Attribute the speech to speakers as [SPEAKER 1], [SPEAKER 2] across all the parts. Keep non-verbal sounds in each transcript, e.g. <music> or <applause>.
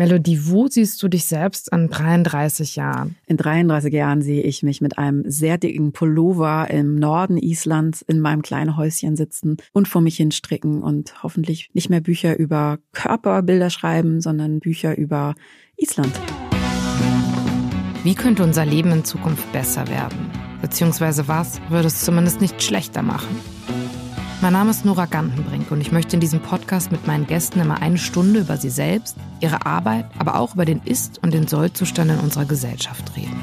[SPEAKER 1] Melodie, wo siehst du dich selbst in 33 Jahren?
[SPEAKER 2] In 33 Jahren sehe ich mich mit einem sehr dicken Pullover im Norden Islands in meinem kleinen Häuschen sitzen und vor mich hin stricken und hoffentlich nicht mehr Bücher über Körperbilder schreiben, sondern Bücher über Island.
[SPEAKER 1] Wie könnte unser Leben in Zukunft besser werden? Beziehungsweise was würde es zumindest nicht schlechter machen? Mein Name ist Nora Gantenbrink und ich möchte in diesem Podcast mit meinen Gästen immer eine Stunde über sie selbst, ihre Arbeit, aber auch über den Ist- und den Sollzustand in unserer Gesellschaft reden.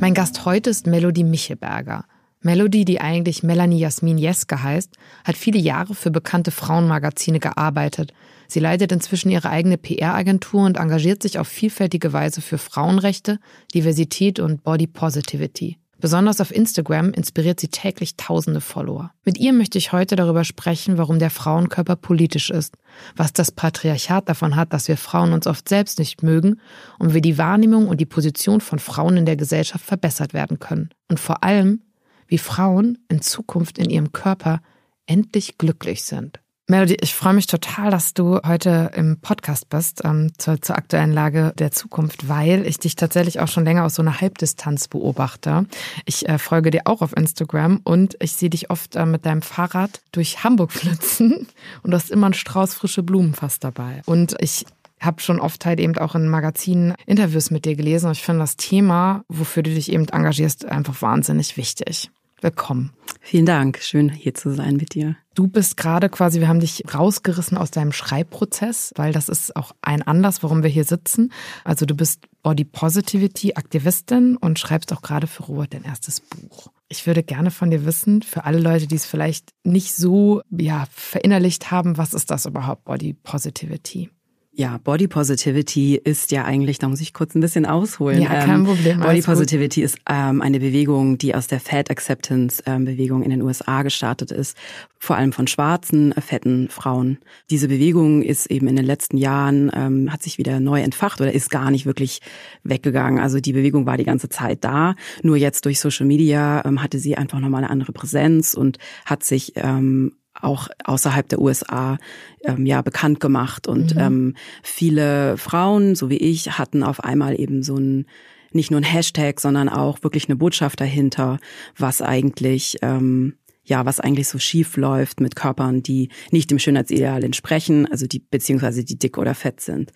[SPEAKER 1] Mein Gast heute ist Melody Michelberger. Melody, die eigentlich Melanie Jasmin Jeske heißt, hat viele Jahre für bekannte Frauenmagazine gearbeitet. Sie leitet inzwischen ihre eigene PR-Agentur und engagiert sich auf vielfältige Weise für Frauenrechte, Diversität und Body Positivity. Besonders auf Instagram inspiriert sie täglich tausende Follower. Mit ihr möchte ich heute darüber sprechen, warum der Frauenkörper politisch ist, was das Patriarchat davon hat, dass wir Frauen uns oft selbst nicht mögen und wie die Wahrnehmung und die Position von Frauen in der Gesellschaft verbessert werden können. Und vor allem, wie Frauen in Zukunft in ihrem Körper endlich glücklich sind. Melody, ich freue mich total, dass du heute im Podcast bist ähm, zur, zur aktuellen Lage der Zukunft, weil ich dich tatsächlich auch schon länger aus so einer Halbdistanz beobachte. Ich äh, folge dir auch auf Instagram und ich sehe dich oft äh, mit deinem Fahrrad durch Hamburg <laughs> flitzen und du hast immer einen Strauß frische Blumen fast dabei. Und ich habe schon oft halt eben auch in Magazinen Interviews mit dir gelesen und ich finde das Thema, wofür du dich eben engagierst, einfach wahnsinnig wichtig. Willkommen.
[SPEAKER 2] Vielen Dank. Schön hier zu sein mit dir.
[SPEAKER 1] Du bist gerade quasi, wir haben dich rausgerissen aus deinem Schreibprozess, weil das ist auch ein Anlass, warum wir hier sitzen. Also du bist Body Positivity Aktivistin und schreibst auch gerade für Robert dein erstes Buch. Ich würde gerne von dir wissen, für alle Leute, die es vielleicht nicht so ja, verinnerlicht haben, was ist das überhaupt, Body Positivity?
[SPEAKER 2] Ja, Body Positivity ist ja eigentlich, da muss ich kurz ein bisschen ausholen.
[SPEAKER 1] Ja, kein ähm, Problem.
[SPEAKER 2] Body Positivity gut. ist ähm, eine Bewegung, die aus der Fat Acceptance ähm, Bewegung in den USA gestartet ist, vor allem von schwarzen, äh, fetten Frauen. Diese Bewegung ist eben in den letzten Jahren, ähm, hat sich wieder neu entfacht oder ist gar nicht wirklich weggegangen. Also die Bewegung war die ganze Zeit da, nur jetzt durch Social Media ähm, hatte sie einfach nochmal eine andere Präsenz und hat sich ähm, auch außerhalb der USA ähm, ja bekannt gemacht und mhm. ähm, viele Frauen, so wie ich, hatten auf einmal eben so ein nicht nur ein Hashtag, sondern auch wirklich eine Botschaft dahinter, was eigentlich ähm, ja, was eigentlich so schief läuft mit Körpern, die nicht dem Schönheitsideal entsprechen, also die beziehungsweise die dick oder fett sind.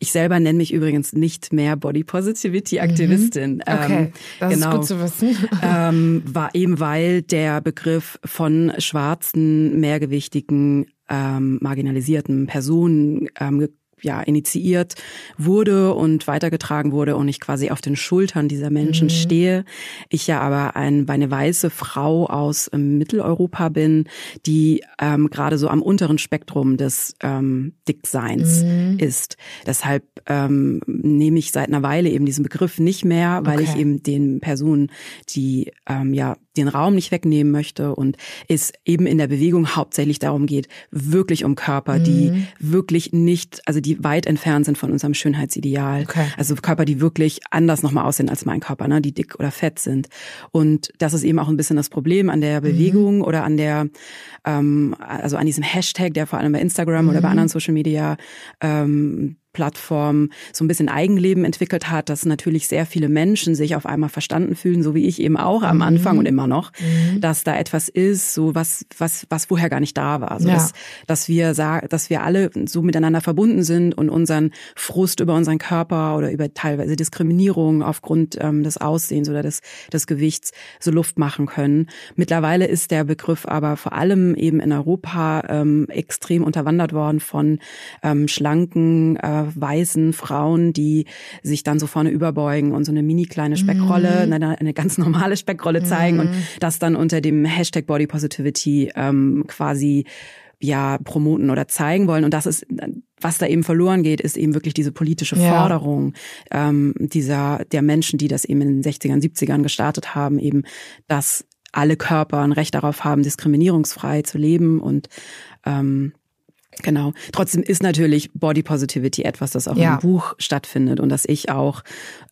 [SPEAKER 2] Ich selber nenne mich übrigens nicht mehr Body Positivity Aktivistin. Mhm.
[SPEAKER 1] Okay, ähm, das genau, ist gut zu wissen. <laughs>
[SPEAKER 2] ähm, war eben weil der Begriff von schwarzen, mehrgewichtigen, ähm, marginalisierten Personen ähm, ja, initiiert wurde und weitergetragen wurde und ich quasi auf den Schultern dieser Menschen mhm. stehe. Ich ja aber ein, eine weiße Frau aus ähm, Mitteleuropa bin, die ähm, gerade so am unteren Spektrum des ähm, Dickseins mhm. ist. Deshalb ähm, nehme ich seit einer Weile eben diesen Begriff nicht mehr, weil okay. ich eben den Personen, die ähm, ja den Raum nicht wegnehmen möchte und es eben in der Bewegung hauptsächlich darum geht, wirklich um Körper, mhm. die wirklich nicht, also die weit entfernt sind von unserem Schönheitsideal. Okay. Also Körper, die wirklich anders nochmal aussehen als mein Körper, ne, die dick oder fett sind. Und das ist eben auch ein bisschen das Problem an der mhm. Bewegung mhm. oder an der, ähm, also an diesem Hashtag, der vor allem bei Instagram mhm. oder bei mhm. anderen Social Media ähm, Plattform so ein bisschen Eigenleben entwickelt hat, dass natürlich sehr viele Menschen sich auf einmal verstanden fühlen, so wie ich eben auch am Anfang mhm. und immer noch, mhm. dass da etwas ist, so was, was, was vorher gar nicht da war. Also ja. dass, dass wir dass wir alle so miteinander verbunden sind und unseren Frust über unseren Körper oder über teilweise Diskriminierung aufgrund ähm, des Aussehens oder des, des Gewichts so Luft machen können. Mittlerweile ist der Begriff aber vor allem eben in Europa ähm, extrem unterwandert worden von ähm, schlanken äh, weißen Frauen, die sich dann so vorne überbeugen und so eine mini kleine Speckrolle, mhm. eine, eine, ganz normale Speckrolle zeigen mhm. und das dann unter dem Hashtag Body Positivity ähm, quasi ja promoten oder zeigen wollen. Und das ist, was da eben verloren geht, ist eben wirklich diese politische Forderung ja. ähm, dieser der Menschen, die das eben in den 60ern, 70ern gestartet haben, eben, dass alle Körper ein Recht darauf haben, diskriminierungsfrei zu leben und ähm, Genau. Trotzdem ist natürlich Body Positivity etwas, das auch ja. im Buch stattfindet und das ich auch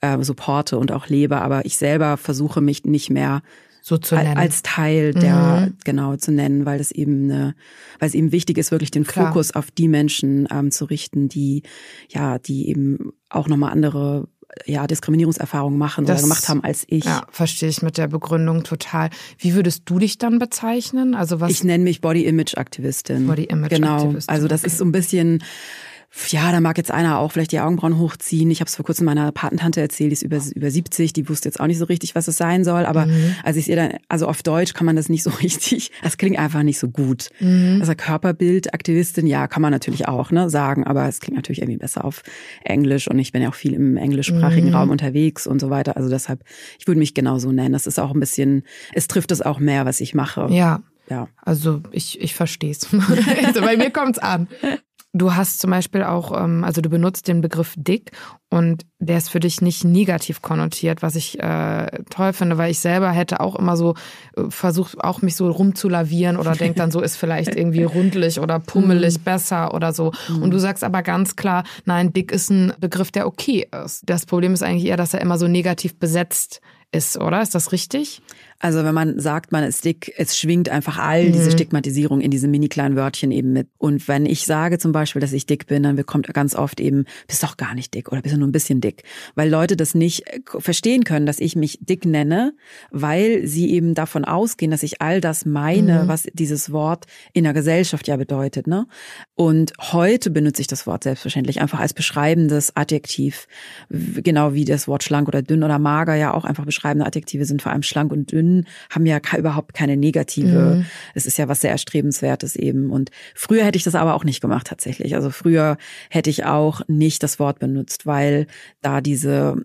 [SPEAKER 2] äh, supporte und auch lebe. Aber ich selber versuche mich nicht mehr
[SPEAKER 1] so zu nennen.
[SPEAKER 2] Als Teil der, mhm. genau, zu nennen, weil es eben eine, weil es eben wichtig ist, wirklich den Klar. Fokus auf die Menschen ähm, zu richten, die, ja, die eben auch nochmal andere ja, Diskriminierungserfahrungen machen das, oder gemacht haben als ich.
[SPEAKER 1] Ja, verstehe ich mit der Begründung total. Wie würdest du dich dann bezeichnen? Also was?
[SPEAKER 2] Ich nenne mich Body Image Aktivistin. Body Image Aktivistin. Genau. Also das okay. ist so ein bisschen ja, da mag jetzt einer auch vielleicht die Augenbrauen hochziehen. Ich habe es vor kurzem meiner Patentante erzählt, die ist über, über 70, die wusste jetzt auch nicht so richtig, was es sein soll. Aber mhm. als ich ihr dann, also auf Deutsch kann man das nicht so <laughs> richtig, das klingt einfach nicht so gut. Mhm. Also Körperbildaktivistin, ja, kann man natürlich auch ne, sagen, aber es klingt natürlich irgendwie besser auf Englisch und ich bin ja auch viel im englischsprachigen mhm. Raum unterwegs und so weiter. Also deshalb, ich würde mich genauso nennen. Das ist auch ein bisschen, es trifft es auch mehr, was ich mache.
[SPEAKER 1] Ja. Ja. Also ich, ich verstehe es. <laughs> also bei mir kommt's an. Du hast zum Beispiel auch, ähm, also du benutzt den Begriff dick und der ist für dich nicht negativ konnotiert, was ich äh, toll finde, weil ich selber hätte auch immer so äh, versucht, auch mich so rumzulavieren oder denk dann so, ist vielleicht irgendwie rundlich oder pummelig <laughs> mhm. besser oder so. Mhm. Und du sagst aber ganz klar, nein, dick ist ein Begriff, der okay ist. Das Problem ist eigentlich eher, dass er immer so negativ besetzt ist, oder? Ist das richtig?
[SPEAKER 2] Also wenn man sagt, man ist dick, es schwingt einfach all diese mhm. Stigmatisierung in diese mini kleinen Wörtchen eben mit. Und wenn ich sage zum Beispiel, dass ich dick bin, dann bekommt ganz oft eben, bist doch gar nicht dick oder bist du nur ein bisschen dick. Weil Leute das nicht äh, verstehen können, dass ich mich dick nenne, weil sie eben davon ausgehen, dass ich all das meine, mhm. was dieses Wort in der Gesellschaft ja bedeutet. Ne? Und heute benutze ich das Wort selbstverständlich einfach als beschreibendes Adjektiv. Genau wie das Wort schlank oder dünn oder mager ja auch einfach beschreibende Adjektive sind, vor allem schlank und dünn Dünn haben ja überhaupt keine negative. Mhm. Es ist ja was sehr erstrebenswertes eben. Und früher hätte ich das aber auch nicht gemacht tatsächlich. Also früher hätte ich auch nicht das Wort benutzt, weil da diese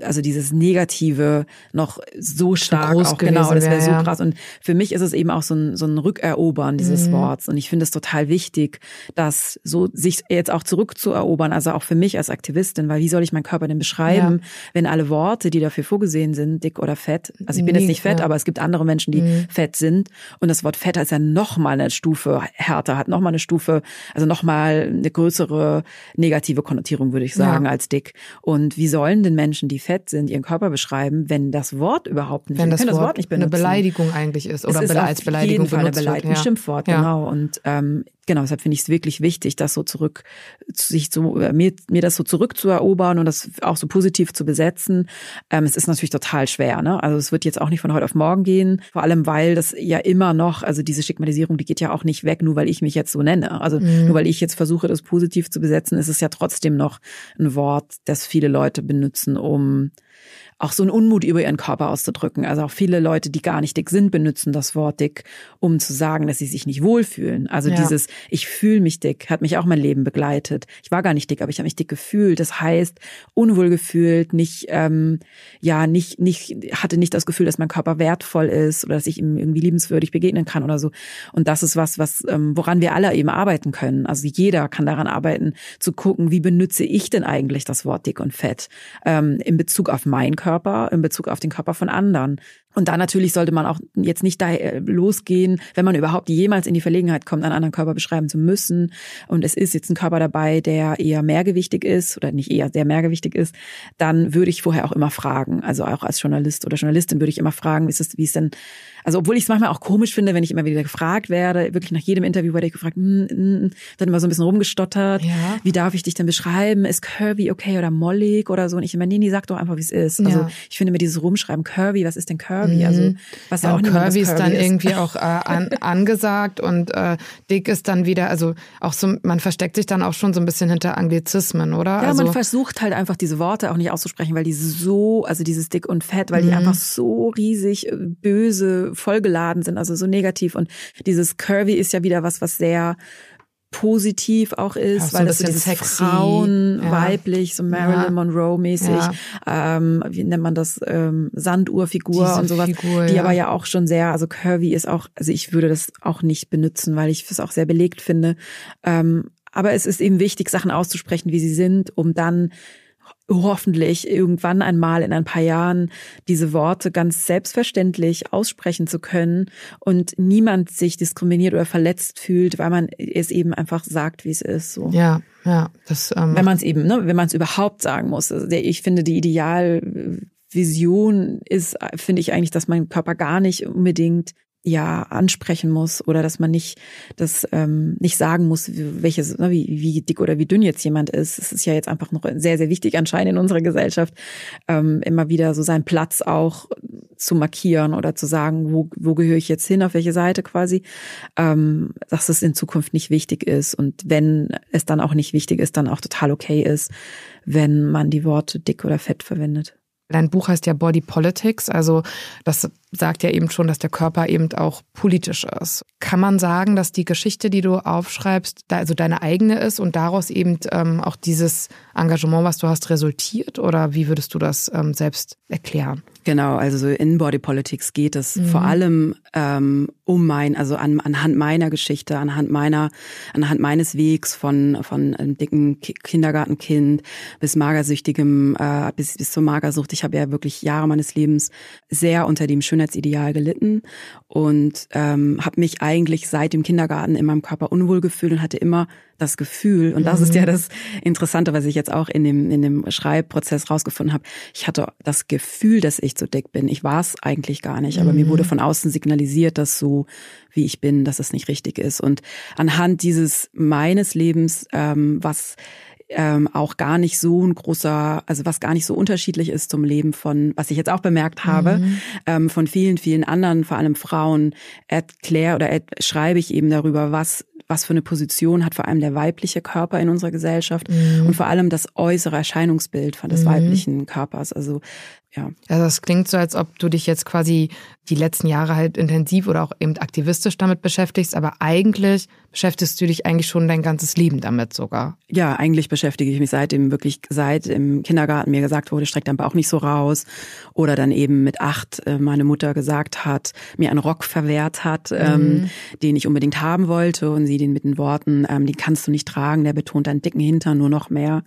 [SPEAKER 2] also dieses Negative noch so stark so auch genau, das wäre so krass. Und für mich ist es eben auch so ein, so ein Rückerobern dieses mhm. Worts. Und ich finde es total wichtig, dass so sich jetzt auch zurückzuerobern, also auch für mich als Aktivistin, weil wie soll ich meinen Körper denn beschreiben, ja. wenn alle Worte, die dafür vorgesehen sind, dick oder fett, also ich bin jetzt nicht fett, ja. aber es gibt andere Menschen, die mhm. fett sind. Und das Wort fett ist ja nochmal eine Stufe härter, hat nochmal eine Stufe, also nochmal eine größere negative Konnotierung, würde ich sagen, als dick. Und wie sollen denn Menschen, die fett sind, ihren Körper beschreiben, wenn das Wort überhaupt nicht,
[SPEAKER 1] wenn das, Wort, das Wort nicht benutzen. eine Beleidigung eigentlich ist oder es ist als Beleidigung
[SPEAKER 2] jeden Fall benutzt eine Beleidigung, wird, ja. Schimpfwort, ja. genau. Und ähm, genau, deshalb finde ich es wirklich wichtig, das so zurück, sich so äh, mir, mir das so zurückzuerobern und das auch so positiv zu besetzen. Ähm, es ist natürlich total schwer, ne? Also es wird jetzt auch nicht von heute auf morgen gehen, vor allem weil das ja immer noch, also diese Stigmatisierung, die geht ja auch nicht weg, nur weil ich mich jetzt so nenne. Also mhm. nur weil ich jetzt versuche, das positiv zu besetzen, ist es ja trotzdem noch ein Wort, das viele Leute benutzen, um auch so einen Unmut über ihren Körper auszudrücken. Also auch viele Leute, die gar nicht dick sind, benutzen das Wort dick, um zu sagen, dass sie sich nicht wohlfühlen. Also ja. dieses Ich fühle mich dick hat mich auch mein Leben begleitet. Ich war gar nicht dick, aber ich habe mich dick gefühlt. Das heißt, unwohl gefühlt, nicht, ähm, ja, nicht, nicht, hatte nicht das Gefühl, dass mein Körper wertvoll ist oder dass ich ihm irgendwie liebenswürdig begegnen kann oder so. Und das ist was, was, ähm, woran wir alle eben arbeiten können. Also jeder kann daran arbeiten, zu gucken, wie benutze ich denn eigentlich das Wort dick und fett ähm, in Bezug auf meinen Körper Körper in Bezug auf den Körper von anderen. Und da natürlich sollte man auch jetzt nicht da äh, losgehen, wenn man überhaupt jemals in die Verlegenheit kommt, einen anderen Körper beschreiben zu müssen. Und es ist jetzt ein Körper dabei, der eher mehrgewichtig ist oder nicht eher sehr mehrgewichtig ist, dann würde ich vorher auch immer fragen. Also auch als Journalist oder Journalistin würde ich immer fragen, wie ist es, wie ist denn also obwohl ich es manchmal auch komisch finde, wenn ich immer wieder gefragt werde, wirklich nach jedem Interview werde ich gefragt, mm, mm, dann immer so ein bisschen rumgestottert, ja. wie darf ich dich denn beschreiben? Ist Curvy okay oder mollig oder so? Und ich immer, nee, nee, sag doch einfach, wie es ist. Also ja. ich finde mir dieses Rumschreiben, Curvy, was ist denn Curvy? Mhm. Also was ja,
[SPEAKER 1] auch nicht Curvy ist dann ist. irgendwie auch äh, an, <laughs> angesagt und äh, dick ist dann wieder, also auch so, man versteckt sich dann auch schon so ein bisschen hinter Anglizismen, oder?
[SPEAKER 2] Ja,
[SPEAKER 1] also,
[SPEAKER 2] man versucht halt einfach diese Worte auch nicht auszusprechen, weil die so, also dieses dick und fett, weil die mhm. einfach so riesig äh, böse vollgeladen sind, also so negativ. Und dieses Curvy ist ja wieder was, was sehr positiv auch ist, ja, weil das so dieses sexy. Frauen, ja. weiblich, so Marilyn ja. Monroe mäßig, ähm, wie nennt man das, ähm, Sanduhrfigur Diese und sowas, Figur, die aber ja auch schon sehr, also curvy ist auch, also ich würde das auch nicht benutzen, weil ich es auch sehr belegt finde. Ähm, aber es ist eben wichtig, Sachen auszusprechen, wie sie sind, um dann hoffentlich irgendwann einmal in ein paar Jahren diese Worte ganz selbstverständlich aussprechen zu können und niemand sich diskriminiert oder verletzt fühlt, weil man es eben einfach sagt, wie es ist. So.
[SPEAKER 1] Ja, ja. Das,
[SPEAKER 2] ähm wenn man es eben, ne, wenn man es überhaupt sagen muss. Also ich finde die Ideal Vision ist, finde ich eigentlich, dass mein Körper gar nicht unbedingt ja ansprechen muss oder dass man nicht das ähm, nicht sagen muss, welches ne, wie, wie dick oder wie dünn jetzt jemand ist. Es ist ja jetzt einfach noch sehr sehr wichtig anscheinend in unserer Gesellschaft ähm, immer wieder so seinen Platz auch zu markieren oder zu sagen, wo wo gehöre ich jetzt hin, auf welche Seite quasi, ähm, dass es in Zukunft nicht wichtig ist und wenn es dann auch nicht wichtig ist, dann auch total okay ist, wenn man die Worte dick oder fett verwendet.
[SPEAKER 1] Dein Buch heißt ja Body Politics, also das sagt ja eben schon, dass der Körper eben auch politisch ist. Kann man sagen, dass die Geschichte, die du aufschreibst, also deine eigene ist und daraus eben ähm, auch dieses Engagement, was du hast, resultiert? Oder wie würdest du das ähm, selbst erklären?
[SPEAKER 2] Genau, also in Body Politics geht es mhm. vor allem ähm, um mein, also an, anhand meiner Geschichte, anhand meiner, anhand meines Wegs von von einem dicken Kindergartenkind bis magersüchtigem, äh, bis bis zur Magersucht. Ich habe ja wirklich Jahre meines Lebens sehr unter dem Schönheitsideal gelitten und ähm, habe mich eigentlich seit dem Kindergarten in meinem Körper unwohl gefühlt und hatte immer das Gefühl, und das ist ja mhm. das Interessante, was ich jetzt auch in dem, in dem Schreibprozess rausgefunden habe, ich hatte das Gefühl, dass ich zu dick bin. Ich war es eigentlich gar nicht, aber mhm. mir wurde mhm. von außen signalisiert, dass so wie ich bin, dass es nicht richtig ist. Und anhand dieses meines Lebens, ähm, was ähm, auch gar nicht so ein großer, also was gar nicht so unterschiedlich ist zum Leben von, was ich jetzt auch bemerkt habe, mhm. ähm, von vielen, vielen anderen, vor allem Frauen, erkläre oder schreibe ich eben darüber, was was für eine Position hat vor allem der weibliche Körper in unserer Gesellschaft mhm. und vor allem das äußere Erscheinungsbild von des mhm. weiblichen Körpers. Also ja.
[SPEAKER 1] Also es klingt so, als ob du dich jetzt quasi die letzten Jahre halt intensiv oder auch eben aktivistisch damit beschäftigst, aber eigentlich beschäftigst du dich eigentlich schon dein ganzes Leben damit sogar.
[SPEAKER 2] Ja, eigentlich beschäftige ich mich seitdem wirklich, seit im Kindergarten mir gesagt wurde, streck dein Bauch nicht so raus. Oder dann eben mit acht äh, meine Mutter gesagt hat, mir einen Rock verwehrt hat, ähm, mhm. ähm, den ich unbedingt haben wollte und sie den mit den Worten, ähm, den kannst du nicht tragen, der betont deinen dicken Hintern nur noch mehr.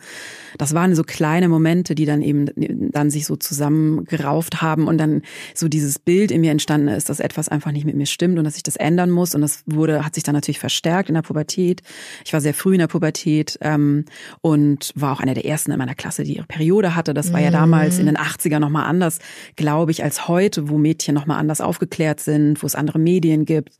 [SPEAKER 2] Das waren so kleine Momente, die dann eben dann sich so zusammengerauft haben und dann so dieses Bild in mir entstanden ist, dass etwas einfach nicht mit mir stimmt und dass ich das ändern muss. Und das wurde, hat sich dann natürlich verstärkt in der Pubertät. Ich war sehr früh in der Pubertät ähm, und war auch einer der ersten in meiner Klasse, die ihre Periode hatte. Das war ja damals in den 80er nochmal anders, glaube ich, als heute, wo Mädchen nochmal anders aufgeklärt sind, wo es andere Medien gibt,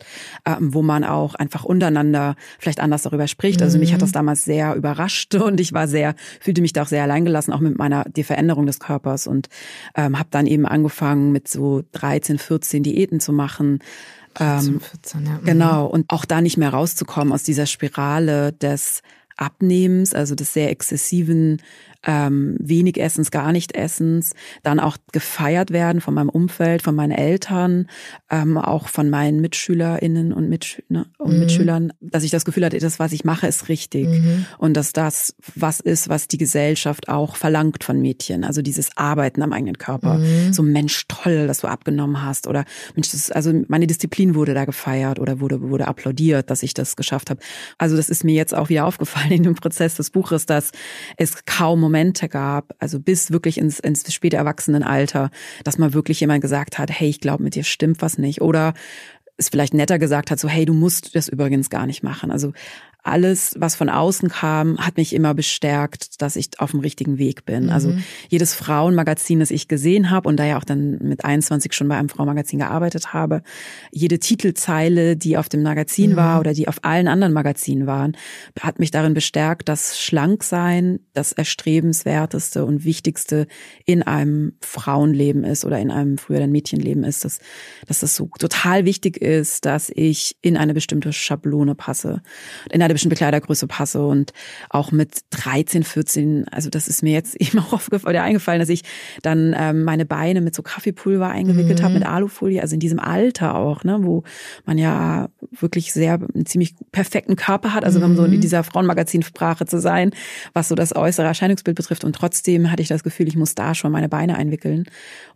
[SPEAKER 2] ähm, wo man auch einfach untereinander vielleicht anders darüber spricht. Also mich hat das damals sehr überrascht <laughs> und ich war sehr, fühlte mich da auch sehr alleingelassen, auch mit meiner die Veränderung des Körpers und ähm, habe dann eben angefangen mit so 13, 14 Diäten zu machen.
[SPEAKER 1] 13, 14, ja. Mhm.
[SPEAKER 2] Genau und auch da nicht mehr rauszukommen aus dieser Spirale des Abnehmens, also des sehr exzessiven ähm, wenig Essens, gar nicht Essens, dann auch gefeiert werden von meinem Umfeld, von meinen Eltern, ähm, auch von meinen MitschülerInnen und, Mitsch ne, und mhm. Mitschülern, dass ich das Gefühl hatte, das, was ich mache, ist richtig. Mhm. Und dass das was ist, was die Gesellschaft auch verlangt von Mädchen. Also dieses Arbeiten am eigenen Körper. Mhm. So Mensch, toll, dass du abgenommen hast. Oder Mensch, das, also meine Disziplin wurde da gefeiert oder wurde, wurde applaudiert, dass ich das geschafft habe. Also das ist mir jetzt auch wieder aufgefallen in dem Prozess des Buches, dass es kaum Momente gab, also bis wirklich ins, ins späte Erwachsenenalter, dass mal wirklich jemand gesagt hat, hey, ich glaube, mit dir stimmt was nicht. Oder es vielleicht netter gesagt hat, so, hey, du musst das übrigens gar nicht machen. Also alles, was von außen kam, hat mich immer bestärkt, dass ich auf dem richtigen Weg bin. Mhm. Also jedes Frauenmagazin, das ich gesehen habe und da ja auch dann mit 21 schon bei einem Frauenmagazin gearbeitet habe, jede Titelzeile, die auf dem Magazin mhm. war oder die auf allen anderen Magazinen waren, hat mich darin bestärkt, dass Schlanksein das erstrebenswerteste und wichtigste in einem Frauenleben ist oder in einem früheren Mädchenleben ist, dass, dass das so total wichtig ist, dass ich in eine bestimmte Schablone passe. In eine bestimmte Kleidergröße passe und auch mit 13, 14, also das ist mir jetzt <laughs> eben auch aufgefallen, eingefallen, dass ich dann ähm, meine Beine mit so Kaffeepulver eingewickelt mhm. habe, mit Alufolie, also in diesem Alter auch, ne, wo man ja wirklich sehr einen ziemlich perfekten Körper hat, also mhm. um so in mhm. dieser Frauenmagazinsprache zu sein, was so das äußere Erscheinungsbild betrifft und trotzdem hatte ich das Gefühl, ich muss da schon meine Beine einwickeln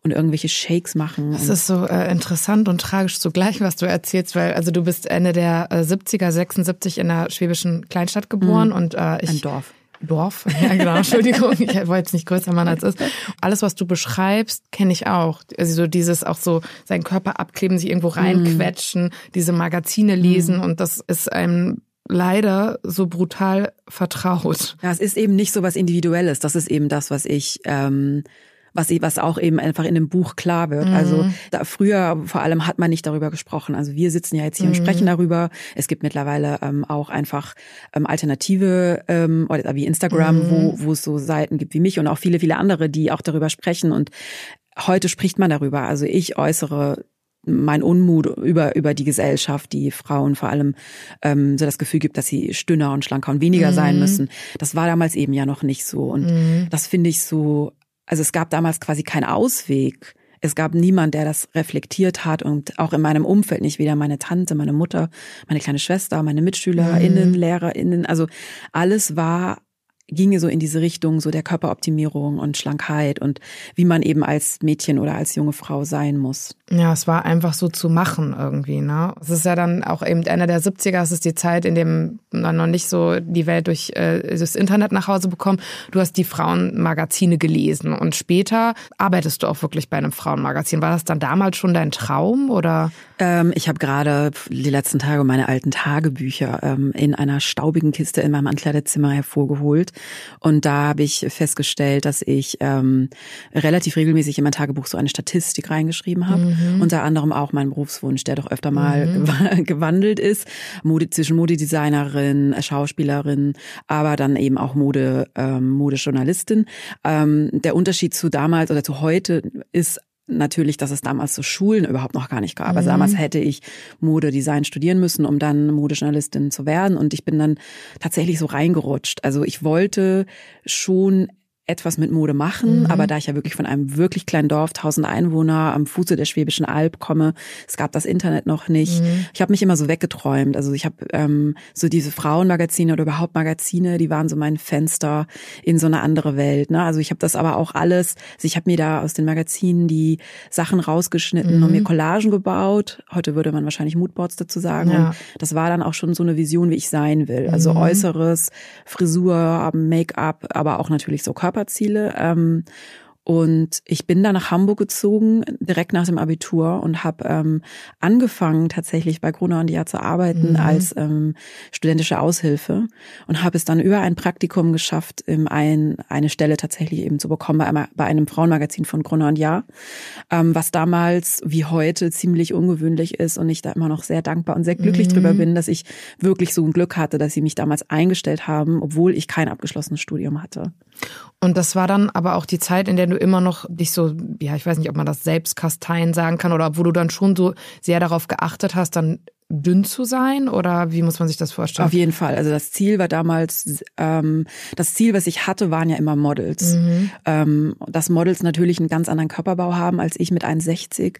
[SPEAKER 2] und irgendwelche Shakes machen.
[SPEAKER 1] Es ist so äh, interessant und tragisch zugleich, was du erzählst, weil also du bist Ende der äh, 70er, 76 in einer schwäbischen Kleinstadt geboren mhm. und äh, ich
[SPEAKER 2] ein Dorf.
[SPEAKER 1] Dorf, ja genau, <laughs> Entschuldigung, ich wollte jetzt nicht größer machen als es ist. Alles, was du beschreibst, kenne ich auch. Also so dieses auch so seinen Körper abkleben, sich irgendwo reinquetschen, mm. diese Magazine lesen mm. und das ist einem leider so brutal vertraut.
[SPEAKER 2] Ja, es ist eben nicht so was Individuelles. Das ist eben das, was ich ähm, was, was auch eben einfach in dem Buch klar wird. Mhm. Also da, früher vor allem hat man nicht darüber gesprochen. Also wir sitzen ja jetzt hier mhm. und sprechen darüber. Es gibt mittlerweile ähm, auch einfach ähm, Alternative ähm, oder wie Instagram, mhm. wo, wo es so Seiten gibt wie mich und auch viele, viele andere, die auch darüber sprechen. Und heute spricht man darüber. Also ich äußere mein Unmut über über die Gesellschaft, die Frauen vor allem ähm, so das Gefühl gibt, dass sie stünner und schlanker und weniger mhm. sein müssen. Das war damals eben ja noch nicht so und mhm. das finde ich so also es gab damals quasi keinen Ausweg. Es gab niemand, der das reflektiert hat und auch in meinem Umfeld nicht weder meine Tante, meine Mutter, meine kleine Schwester, meine MitschülerInnen, mhm. LehrerInnen. Also alles war ginge so in diese Richtung so der Körperoptimierung und Schlankheit und wie man eben als Mädchen oder als junge Frau sein muss.
[SPEAKER 1] Ja, es war einfach so zu machen irgendwie, ne? Es ist ja dann auch eben Ende der 70er, es ist die Zeit, in dem man noch nicht so die Welt durch äh, das Internet nach Hause bekommt. Du hast die Frauenmagazine gelesen und später arbeitest du auch wirklich bei einem Frauenmagazin. War das dann damals schon dein Traum oder?
[SPEAKER 2] Ähm, ich habe gerade die letzten Tage meine alten Tagebücher ähm, in einer staubigen Kiste in meinem Ankleidezimmer hervorgeholt und da habe ich festgestellt, dass ich ähm, relativ regelmäßig in mein Tagebuch so eine Statistik reingeschrieben habe. Mhm. Unter anderem auch mein Berufswunsch, der doch öfter mal mhm. <laughs> gewandelt ist. Mode zwischen Modedesignerin, Schauspielerin, aber dann eben auch Mode, ähm, Modejournalistin. Ähm, der Unterschied zu damals oder zu heute ist natürlich, dass es damals so Schulen überhaupt noch gar nicht gab. Also mhm. damals hätte ich Modedesign studieren müssen, um dann Modejournalistin zu werden. Und ich bin dann tatsächlich so reingerutscht. Also ich wollte schon etwas mit Mode machen, mhm. aber da ich ja wirklich von einem wirklich kleinen Dorf, 1000 Einwohner am Fuße der Schwäbischen Alb komme, es gab das Internet noch nicht. Mhm. Ich habe mich immer so weggeträumt. Also ich habe ähm, so diese Frauenmagazine oder überhaupt Magazine, die waren so mein Fenster in so eine andere Welt. Ne? Also ich habe das aber auch alles, also ich habe mir da aus den Magazinen die Sachen rausgeschnitten mhm. und mir Collagen gebaut. Heute würde man wahrscheinlich Moodboards dazu sagen. Ja. Und das war dann auch schon so eine Vision, wie ich sein will. Also mhm. Äußeres, Frisur, Make-up, aber auch natürlich so Körper Körperziele. Ähm, und ich bin dann nach Hamburg gezogen, direkt nach dem Abitur und habe ähm, angefangen tatsächlich bei Gruner und Jahr zu arbeiten mhm. als ähm, studentische Aushilfe und habe es dann über ein Praktikum geschafft, ähm, ein, eine Stelle tatsächlich eben zu bekommen bei, einem, bei einem Frauenmagazin von Gruner und Jahr, ähm, was damals wie heute ziemlich ungewöhnlich ist und ich da immer noch sehr dankbar und sehr glücklich mhm. drüber bin, dass ich wirklich so ein Glück hatte, dass sie mich damals eingestellt haben, obwohl ich kein abgeschlossenes Studium hatte.
[SPEAKER 1] Und das war dann aber auch die Zeit, in der du immer noch dich so, ja, ich weiß nicht, ob man das Selbstkasteien sagen kann oder wo du dann schon so sehr darauf geachtet hast, dann dünn zu sein oder wie muss man sich das vorstellen?
[SPEAKER 2] Auf jeden Fall. Also das Ziel war damals, ähm, das Ziel, was ich hatte, waren ja immer Models. Mhm. Ähm, dass Models natürlich einen ganz anderen Körperbau haben als ich mit 1,60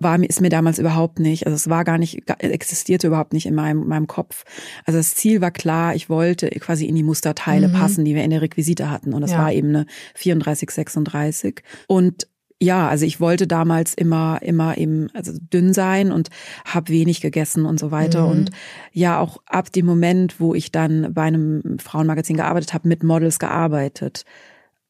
[SPEAKER 2] war ist mir damals überhaupt nicht. Also es war gar nicht, existierte überhaupt nicht in meinem, meinem Kopf. Also das Ziel war klar, ich wollte quasi in die Musterteile mhm. passen, die wir in der Requisite hatten. Und das ja. war eben eine 34, 36. Und ja, also ich wollte damals immer immer eben also dünn sein und habe wenig gegessen und so weiter mhm. und ja auch ab dem Moment, wo ich dann bei einem Frauenmagazin gearbeitet habe, mit Models gearbeitet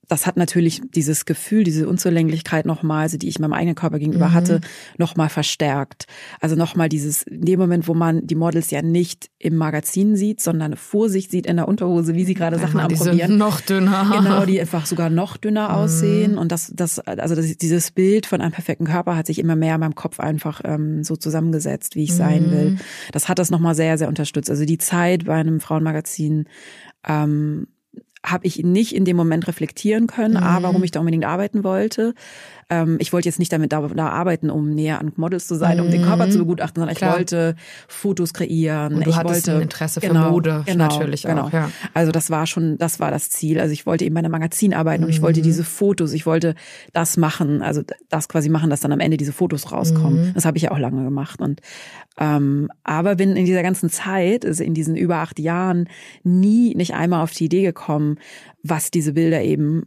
[SPEAKER 2] das hat natürlich dieses Gefühl, diese Unzulänglichkeit nochmal, also die ich meinem eigenen Körper gegenüber mhm. hatte, nochmal verstärkt. Also nochmal dieses, in dem Moment, wo man die Models ja nicht im Magazin sieht, sondern vor sich sieht in der Unterhose, wie sie gerade Sachen am probieren.
[SPEAKER 1] noch dünner.
[SPEAKER 2] Genau, die einfach sogar noch dünner mhm. aussehen. Und das, das, also das, dieses Bild von einem perfekten Körper hat sich immer mehr in meinem Kopf einfach ähm, so zusammengesetzt, wie ich mhm. sein will. Das hat das nochmal sehr, sehr unterstützt. Also die Zeit bei einem Frauenmagazin, ähm, habe ich nicht in dem Moment reflektieren können, mhm. A, warum ich da unbedingt arbeiten wollte. Ähm, ich wollte jetzt nicht damit da, da, arbeiten, um näher an Models zu sein, um den Körper zu mhm. begutachten, sondern Klar. ich wollte Fotos kreieren.
[SPEAKER 1] Und du
[SPEAKER 2] ich
[SPEAKER 1] hattest
[SPEAKER 2] wollte
[SPEAKER 1] ein Interesse für genau, Mode genau, natürlich genau. auch. Ja.
[SPEAKER 2] Also das war schon, das war das Ziel. Also ich wollte eben bei einem Magazin arbeiten mhm. und ich wollte mhm. diese Fotos, ich wollte das machen, also das quasi machen, dass dann am Ende diese Fotos rauskommen. Mhm. Das habe ich ja auch lange gemacht. Und ähm, aber bin in dieser ganzen Zeit, also in diesen über acht Jahren, nie nicht einmal auf die Idee gekommen, was diese Bilder eben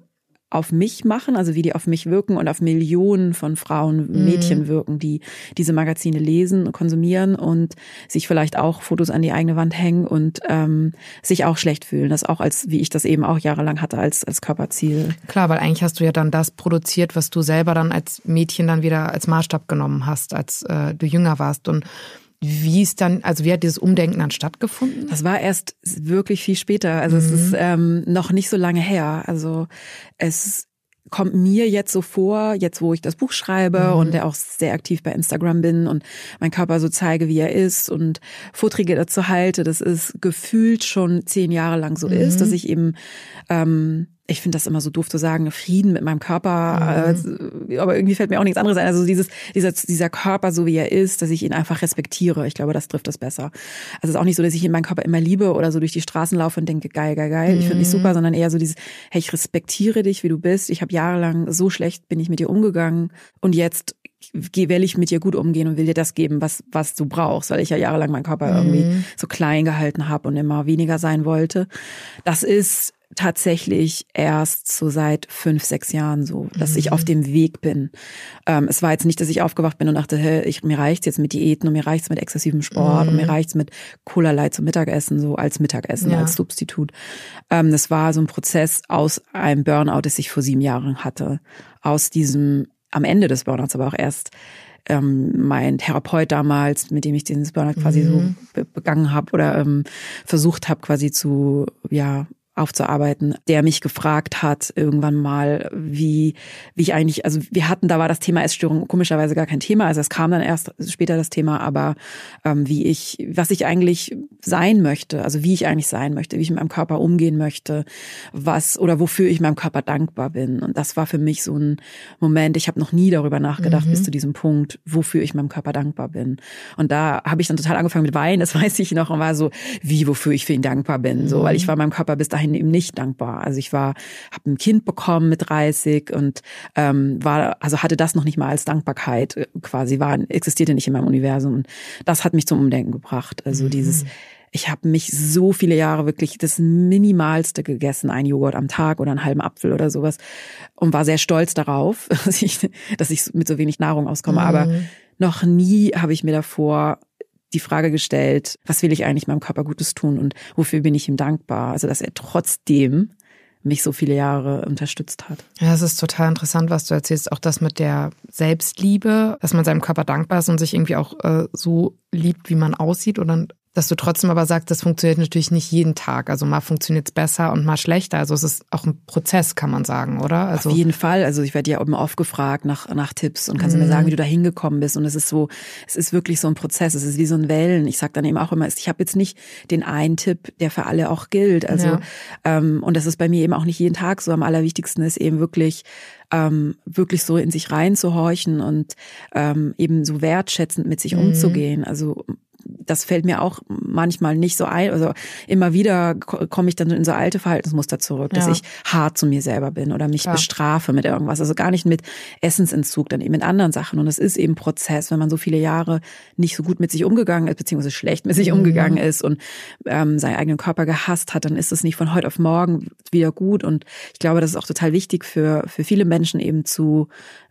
[SPEAKER 2] auf mich machen, also wie die auf mich wirken und auf Millionen von Frauen, mhm. Mädchen wirken, die diese Magazine lesen, konsumieren und sich vielleicht auch Fotos an die eigene Wand hängen und ähm, sich auch schlecht fühlen. Das auch als, wie ich das eben auch jahrelang hatte, als, als Körperziel.
[SPEAKER 1] Klar, weil eigentlich hast du ja dann das produziert, was du selber dann als Mädchen dann wieder als Maßstab genommen hast, als äh, du jünger warst. Und wie ist dann, also wie hat dieses Umdenken dann stattgefunden?
[SPEAKER 2] Das war erst wirklich viel später. Also mhm. es ist ähm, noch nicht so lange her. Also es kommt mir jetzt so vor, jetzt wo ich das Buch schreibe mhm. und auch sehr aktiv bei Instagram bin und mein Körper so zeige, wie er ist und Vorträge dazu halte, dass es gefühlt schon zehn Jahre lang so mhm. ist, dass ich eben ähm, ich finde das immer so doof zu sagen, Frieden mit meinem Körper, mhm. äh, aber irgendwie fällt mir auch nichts anderes ein. Also dieses, dieser, dieser Körper, so wie er ist, dass ich ihn einfach respektiere. Ich glaube, das trifft das besser. Also es ist auch nicht so, dass ich ihn meinen Körper immer liebe oder so durch die Straßen laufe und denke, geil, geil, geil, mhm. ich finde dich super, sondern eher so dieses, hey, ich respektiere dich, wie du bist. Ich habe jahrelang so schlecht bin ich mit dir umgegangen und jetzt will ich mit dir gut umgehen und will dir das geben, was, was du brauchst, weil ich ja jahrelang meinen Körper mhm. irgendwie so klein gehalten habe und immer weniger sein wollte. Das ist tatsächlich erst so seit fünf, sechs Jahren so, dass mhm. ich auf dem Weg bin. Ähm, es war jetzt nicht, dass ich aufgewacht bin und dachte, hey, ich, mir reicht's jetzt mit Diäten und mir reicht's mit exzessivem Sport mhm. und mir mhm. reicht's mit Cola zum Mittagessen, so als Mittagessen, ja. als Substitut. Ähm, das war so ein Prozess aus einem Burnout, das ich vor sieben Jahren hatte. Aus diesem, am Ende des Burnouts, aber auch erst ähm, mein Therapeut damals, mit dem ich den Burnout quasi mhm. so begangen habe oder ähm, versucht habe, quasi zu ja aufzuarbeiten, der mich gefragt hat irgendwann mal, wie, wie ich eigentlich, also wir hatten, da war das Thema Essstörung komischerweise gar kein Thema, also es kam dann erst später das Thema, aber ähm, wie ich, was ich eigentlich sein möchte, also wie ich eigentlich sein möchte, wie ich mit meinem Körper umgehen möchte, was oder wofür ich meinem Körper dankbar bin. Und das war für mich so ein Moment, ich habe noch nie darüber nachgedacht mhm. bis zu diesem Punkt, wofür ich meinem Körper dankbar bin. Und da habe ich dann total angefangen mit Weinen, das <laughs> weiß ich noch, und war so, wie, wofür ich für ihn dankbar bin, so, weil ich war meinem Körper bis dahin dahin eben nicht dankbar. Also ich war, habe ein Kind bekommen mit 30 und ähm, war, also hatte das noch nicht mal als Dankbarkeit äh, quasi, war, existierte nicht in meinem Universum. Und das hat mich zum Umdenken gebracht. Also mhm. dieses ich habe mich so viele Jahre wirklich das Minimalste gegessen, ein Joghurt am Tag oder einen halben Apfel oder sowas und war sehr stolz darauf, <laughs> dass ich, dass ich mit so wenig Nahrung auskomme. Mhm. Aber noch nie habe ich mir davor die Frage gestellt, was will ich eigentlich meinem Körper Gutes tun und wofür bin ich ihm dankbar? Also, dass er trotzdem mich so viele Jahre unterstützt hat.
[SPEAKER 1] Ja, es ist total interessant, was du erzählst. Auch das mit der Selbstliebe, dass man seinem Körper dankbar ist und sich irgendwie auch äh, so liebt, wie man aussieht oder dass du trotzdem aber sagst, das funktioniert natürlich nicht jeden Tag. Also mal funktioniert es besser und mal schlechter. Also es ist auch ein Prozess, kann man sagen, oder? Also
[SPEAKER 2] Auf jeden Fall. Also ich werde ja immer oft gefragt nach, nach Tipps und kannst du mir sagen, wie du da hingekommen bist. Und es ist so, es ist wirklich so ein Prozess. Es ist wie so ein Wellen. Ich sage dann eben auch immer, ich habe jetzt nicht den einen Tipp, der für alle auch gilt. Also ja. ähm, und das ist bei mir eben auch nicht jeden Tag so. Am allerwichtigsten ist eben wirklich ähm, wirklich so in sich reinzuhorchen und ähm, eben so wertschätzend mit sich mhm. umzugehen. Also das fällt mir auch manchmal nicht so ein. Also immer wieder komme ich dann in so alte Verhaltensmuster zurück, dass ja. ich hart zu mir selber bin oder mich ja. bestrafe mit irgendwas. Also gar nicht mit Essensentzug, dann eben mit anderen Sachen. Und es ist eben Prozess, wenn man so viele Jahre nicht so gut mit sich umgegangen ist, beziehungsweise schlecht mit sich mhm. umgegangen ist und ähm, seinen eigenen Körper gehasst hat, dann ist es nicht von heute auf morgen wieder gut. Und ich glaube, das ist auch total wichtig für, für viele Menschen eben zu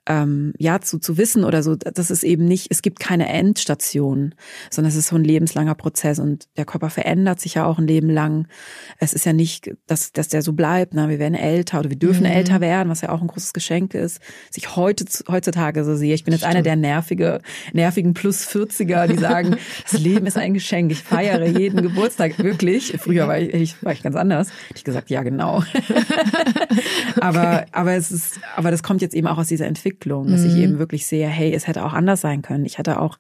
[SPEAKER 2] ähm, ja zu, zu wissen oder so, dass es eben nicht, es gibt keine Endstation, sondern es ist so ein lebenslanger Prozess und der Körper verändert sich ja auch ein Leben lang. Es ist ja nicht, dass, dass der so bleibt. Ne? Wir werden älter oder wir dürfen mhm. älter werden, was ja auch ein großes Geschenk ist. Was ich heute, heutzutage so sehe. Ich bin jetzt Stimmt. einer der nervige, nervigen Plus 40er, die sagen, <laughs> das Leben ist ein Geschenk. Ich feiere jeden Geburtstag. Wirklich. Früher war ich, ich, war ich ganz anders. Hätte ich gesagt, ja, genau. <laughs> <laughs> aber, aber es ist, aber das kommt jetzt eben auch aus dieser Entwicklung Entwicklung, dass mhm. ich eben wirklich sehe, hey, es hätte auch anders sein können. Ich hätte auch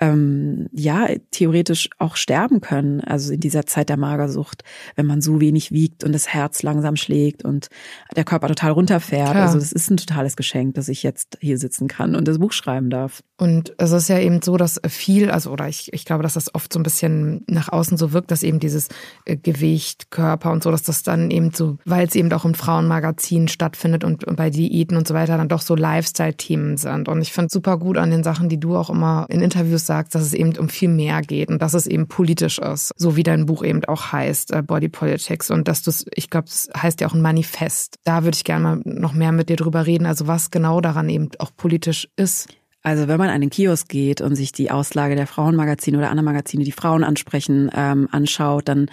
[SPEAKER 2] ähm, ja theoretisch auch sterben können. Also in dieser Zeit der Magersucht, wenn man so wenig wiegt und das Herz langsam schlägt und der Körper total runterfährt. Klar. Also das ist ein totales Geschenk, dass ich jetzt hier sitzen kann und das Buch schreiben darf.
[SPEAKER 1] Und es ist ja eben so, dass viel, also oder ich, ich glaube, dass das oft so ein bisschen nach außen so wirkt, dass eben dieses äh, Gewicht, Körper und so, dass das dann eben so, weil es eben auch im Frauenmagazin stattfindet und, und bei Diäten und so weiter dann doch so Lifestyle-Themen sind. Und ich finde super gut an den Sachen, die du auch immer in Interviews sagst, dass es eben um viel mehr geht und dass es eben politisch ist, so wie dein Buch eben auch heißt, äh, Body Politics und dass du es, ich glaube, es heißt ja auch ein Manifest. Da würde ich gerne mal noch mehr mit dir drüber reden, also was genau daran eben auch politisch ist.
[SPEAKER 2] Also wenn man an den Kiosk geht und sich die Auslage der Frauenmagazine oder andere Magazine, die Frauen ansprechen, ähm, anschaut, dann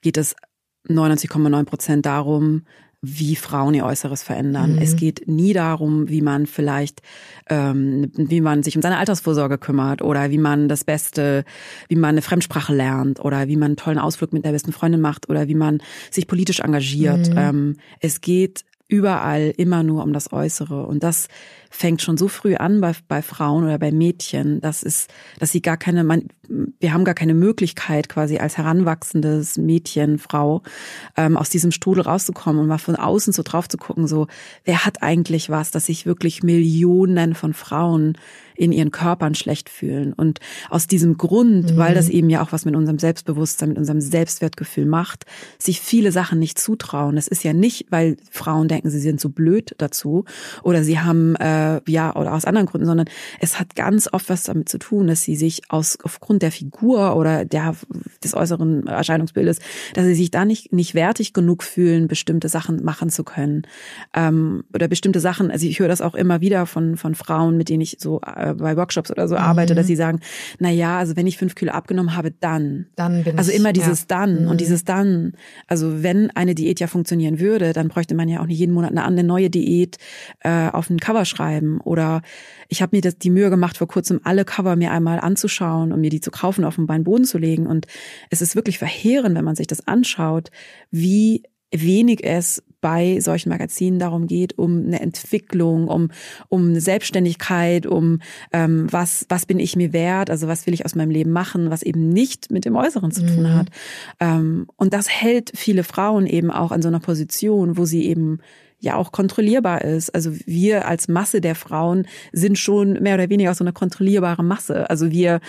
[SPEAKER 2] geht es 99,9 Prozent darum, wie Frauen ihr Äußeres verändern. Mhm. Es geht nie darum, wie man vielleicht, ähm, wie man sich um seine Altersvorsorge kümmert oder wie man das Beste, wie man eine Fremdsprache lernt oder wie man einen tollen Ausflug mit der besten Freundin macht oder wie man sich politisch engagiert. Mhm. Ähm, es geht überall immer nur um das Äußere. Und das fängt schon so früh an bei, bei Frauen oder bei Mädchen, dass ist, dass sie gar keine, man, wir haben gar keine Möglichkeit quasi als heranwachsendes Mädchen, Frau, ähm, aus diesem Strudel rauszukommen und mal von außen so drauf zu gucken, so, wer hat eigentlich was, dass sich wirklich Millionen von Frauen in ihren Körpern schlecht fühlen. Und aus diesem Grund, mhm. weil das eben ja auch was mit unserem Selbstbewusstsein, mit unserem Selbstwertgefühl macht, sich viele Sachen nicht zutrauen. Es ist ja nicht, weil Frauen denken, sie sind so blöd dazu oder sie haben äh, ja oder aus anderen Gründen, sondern es hat ganz oft was damit zu tun, dass sie sich aus aufgrund der Figur oder der des äußeren Erscheinungsbildes, dass sie sich da nicht nicht wertig genug fühlen, bestimmte Sachen machen zu können ähm, oder bestimmte Sachen. Also ich höre das auch immer wieder von von Frauen, mit denen ich so äh, bei Workshops oder so mhm. arbeite, dass sie sagen, na ja, also wenn ich fünf Kilo abgenommen habe, dann.
[SPEAKER 1] Dann bin
[SPEAKER 2] Also
[SPEAKER 1] ich,
[SPEAKER 2] immer dieses
[SPEAKER 1] ja.
[SPEAKER 2] dann
[SPEAKER 1] mhm.
[SPEAKER 2] und dieses dann. Also wenn eine Diät ja funktionieren würde, dann bräuchte man ja auch nicht jeden Monat eine, eine neue Diät äh, auf ein Cover schreiben. Oder ich habe mir das, die Mühe gemacht, vor kurzem alle Cover mir einmal anzuschauen und mir die zu kaufen, auf den Boden zu legen. Und es ist wirklich verheerend, wenn man sich das anschaut, wie wenig es bei solchen Magazinen darum geht, um eine Entwicklung, um, um eine Selbstständigkeit, um ähm, was, was bin ich mir wert, also was will ich aus meinem Leben machen, was eben nicht mit dem Äußeren zu tun mhm. hat. Ähm, und das hält viele Frauen eben auch an so einer Position, wo sie eben ja auch kontrollierbar ist. Also wir als Masse der Frauen sind schon mehr oder weniger so eine kontrollierbare Masse. Also wir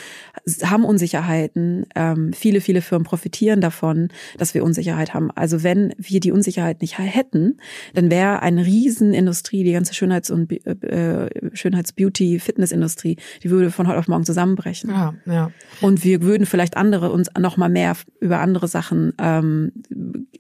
[SPEAKER 2] haben Unsicherheiten. Ähm, viele, viele Firmen profitieren davon, dass wir Unsicherheit haben. Also wenn wir die Unsicherheit nicht hätten, dann wäre eine Riesenindustrie, die ganze Schönheits- und äh, Schönheits-Beauty, Fitnessindustrie, die würde von heute auf morgen zusammenbrechen.
[SPEAKER 1] Ja, ja.
[SPEAKER 2] Und wir würden vielleicht andere uns noch mal mehr über andere Sachen ähm,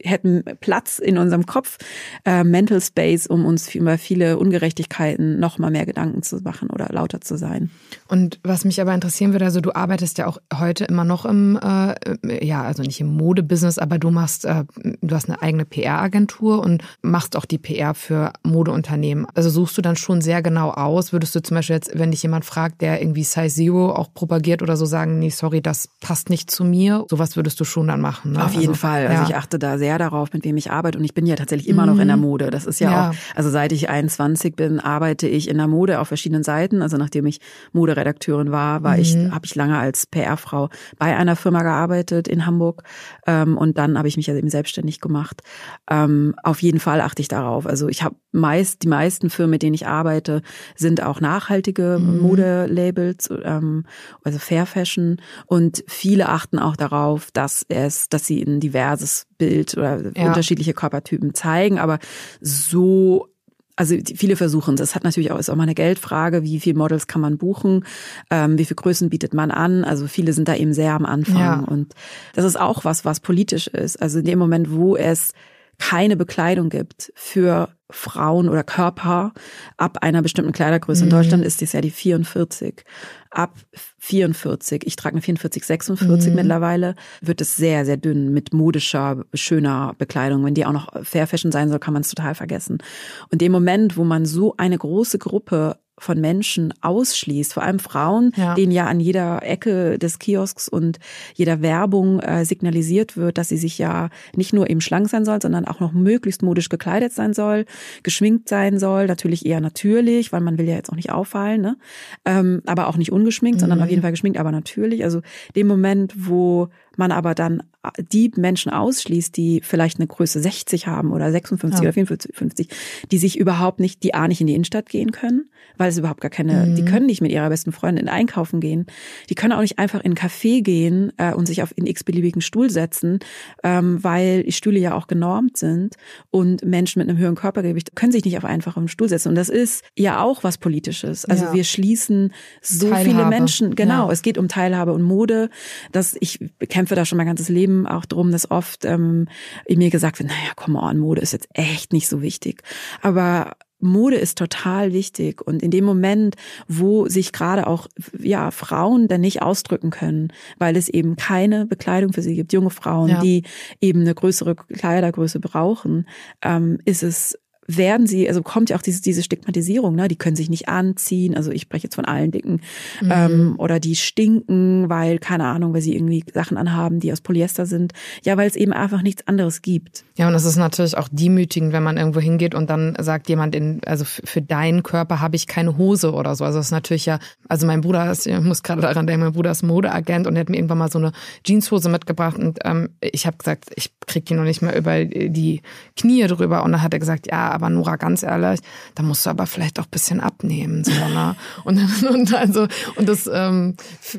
[SPEAKER 2] hätten Platz in unserem Kopf, äh, Mental Space, um uns über viele Ungerechtigkeiten noch mal mehr Gedanken zu machen oder lauter zu sein.
[SPEAKER 1] Und was mich aber interessieren würde, also du arbeitest ja auch heute immer noch im, äh, ja, also nicht im Modebusiness, aber du machst, äh, du hast eine eigene PR-Agentur und machst auch die PR für Modeunternehmen. Also suchst du dann schon sehr genau aus? Würdest du zum Beispiel jetzt, wenn dich jemand fragt, der irgendwie Size Zero auch propagiert oder so sagen, nee, sorry, das passt nicht zu mir? Sowas würdest du schon dann machen. Ne?
[SPEAKER 2] Auf jeden also, Fall. Also ja. ich achte da sehr darauf, mit wem ich arbeite. Und ich bin ja tatsächlich immer mhm. noch in der Mode. Das ist ja, ja, auch, also seit ich 21 bin, arbeite ich in der Mode auf verschiedenen Seiten. Also nachdem ich Moderedakteurin war, war mhm. ich, habe ich lange als PR-Frau bei einer Firma gearbeitet in Hamburg. Ähm, und dann habe ich mich ja eben selbstständig gemacht. Ähm, auf jeden Fall achte ich darauf. Also ich habe meist, die meisten Firmen, mit denen ich arbeite, sind auch nachhaltige mhm. Modelabels, ähm, also Fair Fashion. Und viele achten auch darauf, dass es, dass sie ein diverses Bild oder ja. unterschiedliche Körpertypen zeigen, aber so also viele versuchen es. Es hat natürlich auch, ist auch mal eine Geldfrage, wie viele Models kann man buchen, ähm, wie viele Größen bietet man an. Also viele sind da eben sehr am Anfang. Ja. Und das ist auch was, was politisch ist. Also in dem Moment, wo es keine Bekleidung gibt für Frauen oder Körper ab einer bestimmten Kleidergröße. In mhm. Deutschland ist es ja die 44. Ab 44, ich trage eine 44, 46 mhm. mittlerweile, wird es sehr, sehr dünn mit modischer, schöner Bekleidung. Wenn die auch noch Fair Fashion sein soll, kann man es total vergessen. Und dem Moment, wo man so eine große Gruppe von Menschen ausschließt, vor allem Frauen, ja. denen ja an jeder Ecke des Kiosks und jeder Werbung äh, signalisiert wird, dass sie sich ja nicht nur eben schlank sein soll, sondern auch noch möglichst modisch gekleidet sein soll, geschminkt sein soll, natürlich eher natürlich, weil man will ja jetzt auch nicht auffallen, ne? Ähm, aber auch nicht ungeschminkt, mhm. sondern auf jeden Fall geschminkt, aber natürlich. Also dem Moment, wo man aber dann die Menschen ausschließt, die vielleicht eine Größe 60 haben oder 56 ja. oder 54, 50, die sich überhaupt nicht, die A nicht in die Innenstadt gehen können, weil es überhaupt gar keine, mhm. die können nicht mit ihrer besten Freundin einkaufen gehen, die können auch nicht einfach in ein Café gehen äh, und sich auf einen x-beliebigen Stuhl setzen, ähm, weil die Stühle ja auch genormt sind und Menschen mit einem höheren Körpergewicht können sich nicht auf einfach einen Stuhl setzen und das ist ja auch was Politisches. Also ja. wir schließen so Teilhabe. viele Menschen, genau, ja. es geht um Teilhabe und Mode, dass ich kämpfe da schon mein ganzes Leben Leben auch drum, dass oft ähm, mir gesagt wird, naja, komm on, Mode ist jetzt echt nicht so wichtig. Aber Mode ist total wichtig und in dem Moment, wo sich gerade auch ja Frauen dann nicht ausdrücken können, weil es eben keine Bekleidung für sie gibt, junge Frauen, ja. die eben eine größere Kleidergröße brauchen, ähm, ist es werden sie, also kommt ja auch diese, diese Stigmatisierung, ne? Die können sich nicht anziehen. Also ich spreche jetzt von allen Dicken. Mhm. Ähm, oder die stinken, weil, keine Ahnung, weil sie irgendwie Sachen anhaben, die aus Polyester sind. Ja, weil es eben einfach nichts anderes gibt.
[SPEAKER 1] Ja, und es ist natürlich auch demütigend, wenn man irgendwo hingeht und dann sagt jemand, in, also für deinen Körper habe ich keine Hose oder so. Also das ist natürlich ja, also mein Bruder ist, ich muss gerade daran denken, mein Bruder ist Modeagent und er hat mir irgendwann mal so eine Jeanshose mitgebracht und ähm, ich habe gesagt, ich krieg die noch nicht mehr über die Knie drüber und dann hat er gesagt, ja, aber Nora, ganz ehrlich, da musst du aber vielleicht auch ein bisschen abnehmen. So, ne? <laughs> und, und also, und das, ähm,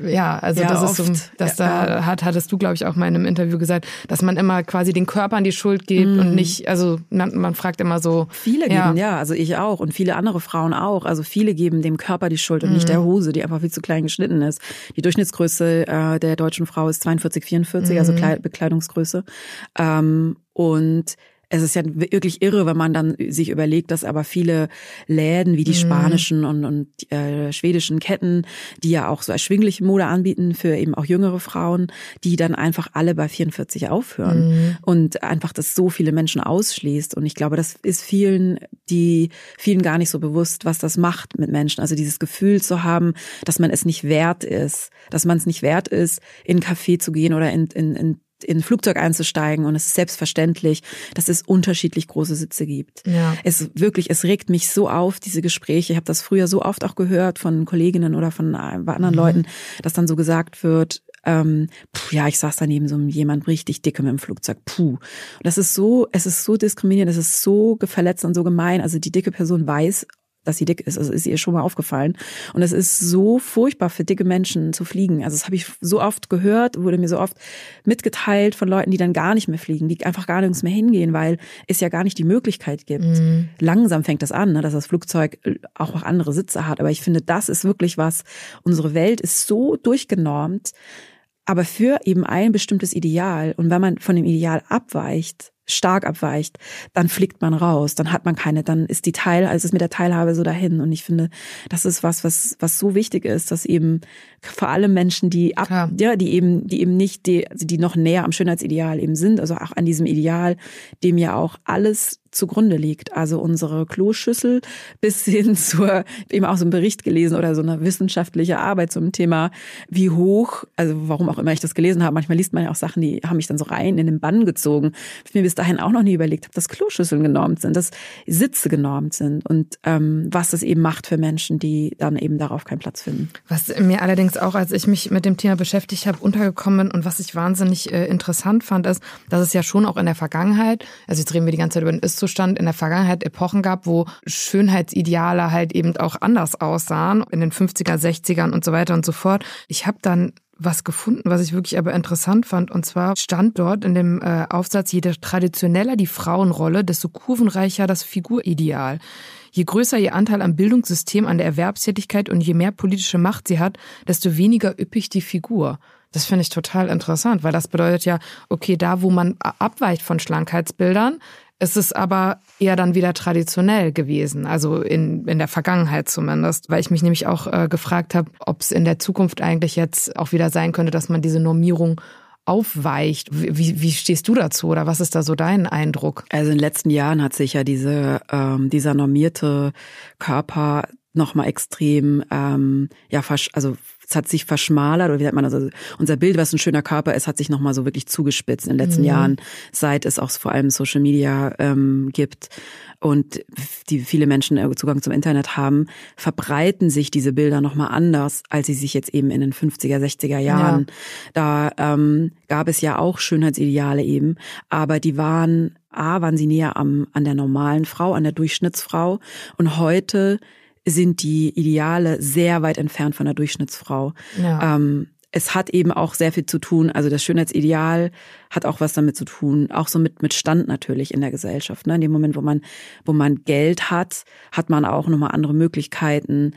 [SPEAKER 1] ja, also ja, das oft. ist so, dass ja, da hat, hattest du, glaube ich, auch mal in einem Interview gesagt, dass man immer quasi den Körpern die Schuld gibt mm. und nicht, also man, man fragt immer so.
[SPEAKER 2] Viele ja. geben, ja, also ich auch und viele andere Frauen auch. Also viele geben dem Körper die Schuld und mm. nicht der Hose, die einfach viel zu klein geschnitten ist. Die Durchschnittsgröße äh, der deutschen Frau ist 42, 44, mm. also mhm. Bekleidungsgröße. Ähm, und es ist ja wirklich irre, wenn man dann sich überlegt, dass aber viele Läden wie die mhm. spanischen und, und äh, schwedischen Ketten, die ja auch so erschwingliche Mode anbieten für eben auch jüngere Frauen, die dann einfach alle bei 44 aufhören mhm. und einfach das so viele Menschen ausschließt. Und ich glaube, das ist vielen, die vielen gar nicht so bewusst, was das macht mit Menschen. Also dieses Gefühl zu haben, dass man es nicht wert ist, dass man es nicht wert ist, in Café zu gehen oder in, in, in in ein Flugzeug einzusteigen und es ist selbstverständlich, dass es unterschiedlich große Sitze gibt. Ja. Es wirklich, es regt mich so auf, diese Gespräche. Ich habe das früher so oft auch gehört von Kolleginnen oder von anderen mhm. Leuten, dass dann so gesagt wird, ähm, puh, ja, ich saß daneben so jemand richtig dickem im Flugzeug. Puh. Und das ist so, es ist so diskriminierend, es ist so verletzend und so gemein. Also die dicke Person weiß dass sie dick ist. Also ist ihr schon mal aufgefallen. Und es ist so furchtbar für dicke Menschen zu fliegen. Also das habe ich so oft gehört, wurde mir so oft mitgeteilt von Leuten, die dann gar nicht mehr fliegen, die einfach gar nirgends mehr hingehen, weil es ja gar nicht die Möglichkeit gibt. Mhm. Langsam fängt das an, ne, dass das Flugzeug auch andere Sitze hat. Aber ich finde, das ist wirklich was. Unsere Welt ist so durchgenormt, aber für eben ein bestimmtes Ideal. Und wenn man von dem Ideal abweicht, stark abweicht, dann fliegt man raus, dann hat man keine, dann ist die Teil, also ist mit der Teilhabe so dahin. Und ich finde, das ist was, was, was so wichtig ist, dass eben vor allem Menschen, die ab, Klar. ja, die eben, die eben nicht, die, also die noch näher am Schönheitsideal eben sind, also auch an diesem Ideal, dem ja auch alles zugrunde liegt. Also unsere Kloschüssel <laughs> bis hin zur, eben auch so einen Bericht gelesen oder so eine wissenschaftliche Arbeit zum Thema, wie hoch, also warum auch immer ich das gelesen habe, manchmal liest man ja auch Sachen, die haben mich dann so rein in den Bann gezogen. Ich mir bis dahin auch noch nie überlegt habe, dass Kloschüsseln genormt sind, dass Sitze genormt sind und ähm, was das eben macht für Menschen, die dann eben darauf keinen Platz finden.
[SPEAKER 1] Was mir allerdings auch, als ich mich mit dem Thema beschäftigt habe, untergekommen und was ich wahnsinnig äh, interessant fand, ist, dass es ja schon auch in der Vergangenheit, also jetzt reden wir die ganze Zeit über den Ist Ist-Zustand in der Vergangenheit Epochen gab, wo Schönheitsideale halt eben auch anders aussahen, in den 50er, 60ern und so weiter und so fort. Ich habe dann was gefunden, was ich wirklich aber interessant fand. Und zwar stand dort in dem äh, Aufsatz, je traditioneller die Frauenrolle, desto kurvenreicher das Figurideal. Je größer ihr Anteil am Bildungssystem, an der Erwerbstätigkeit und je mehr politische Macht sie hat, desto weniger üppig die Figur. Das finde ich total interessant, weil das bedeutet ja, okay, da wo man abweicht von Schlankheitsbildern, es ist aber eher dann wieder traditionell gewesen, also in, in der Vergangenheit zumindest, weil ich mich nämlich auch äh, gefragt habe, ob es in der Zukunft eigentlich jetzt auch wieder sein könnte, dass man diese Normierung aufweicht. Wie, wie stehst du dazu oder was ist da so dein Eindruck?
[SPEAKER 2] Also in den letzten Jahren hat sich ja diese, ähm, dieser normierte Körper nochmal extrem, ähm, ja, also es hat sich verschmalert oder wie sagt man also unser Bild, was ein schöner Körper ist, hat sich nochmal so wirklich zugespitzt in den letzten mhm. Jahren, seit es auch vor allem Social Media ähm, gibt und die viele Menschen äh, Zugang zum Internet haben, verbreiten sich diese Bilder nochmal anders, als sie sich jetzt eben in den 50er, 60er Jahren. Ja. Da ähm, gab es ja auch Schönheitsideale eben, aber die waren A, waren sie näher am, an der normalen Frau, an der Durchschnittsfrau. Und heute sind die Ideale sehr weit entfernt von der Durchschnittsfrau. Ja. Ähm, es hat eben auch sehr viel zu tun, also das Schönheitsideal hat auch was damit zu tun, auch so mit, mit Stand natürlich in der Gesellschaft. Ne? In dem Moment, wo man, wo man Geld hat, hat man auch nochmal andere Möglichkeiten,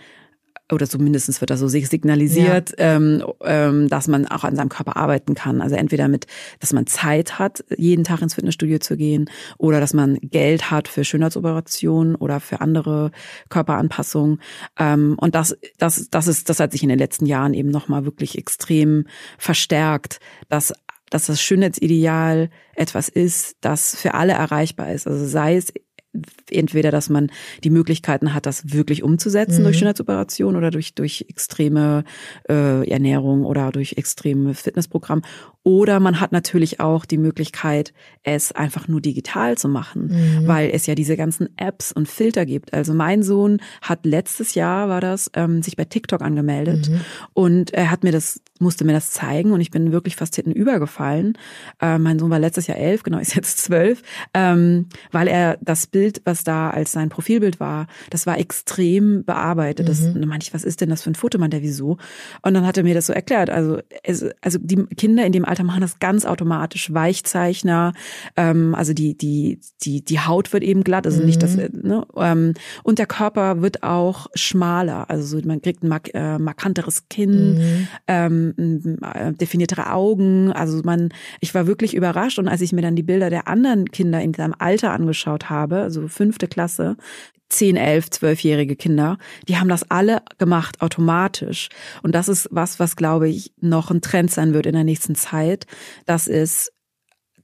[SPEAKER 2] oder zumindest wird das so signalisiert, ja. ähm, ähm, dass man auch an seinem Körper arbeiten kann. Also entweder mit, dass man Zeit hat, jeden Tag ins Fitnessstudio zu gehen, oder dass man Geld hat für Schönheitsoperationen oder für andere Körperanpassungen. Ähm, und das, das, das ist, das hat sich in den letzten Jahren eben nochmal wirklich extrem verstärkt, dass dass das Schönheitsideal etwas ist, das für alle erreichbar ist. Also sei es entweder, dass man die Möglichkeiten hat, das wirklich umzusetzen mhm. durch Schönheitsoperation oder durch, durch extreme äh, Ernährung oder durch extreme Fitnessprogramm. Oder man hat natürlich auch die Möglichkeit, es einfach nur digital zu machen, mhm. weil es ja diese ganzen Apps und Filter gibt. Also mein Sohn hat letztes Jahr, war das, ähm, sich bei TikTok angemeldet mhm. und er hat mir das musste mir das zeigen und ich bin wirklich fast hinten übergefallen. Äh, mein Sohn war letztes Jahr elf, genau, <laughs> ist jetzt zwölf, ähm, weil er das Bild, was da als sein Profilbild war, das war extrem bearbeitet. Das, mhm. meinte ich, was ist denn das für ein Foto? Meint er, wieso? Und dann hat er mir das so erklärt. Also, es, also die Kinder in dem Alter machen das ganz automatisch. Weichzeichner, ähm, also die, die, die, die Haut wird eben glatt, also mhm. nicht das, mhm. ne? Ähm, und der Körper wird auch schmaler. Also man kriegt ein mark äh, markanteres Kinn. Mhm. Ähm, äh, definiertere Augen. Also man, ich war wirklich überrascht und als ich mir dann die Bilder der anderen Kinder in seinem Alter angeschaut habe, also fünfte Klasse, 10, 11, 12-jährige Kinder, die haben das alle gemacht automatisch. Und das ist was, was glaube ich noch ein Trend sein wird in der nächsten Zeit. Das ist,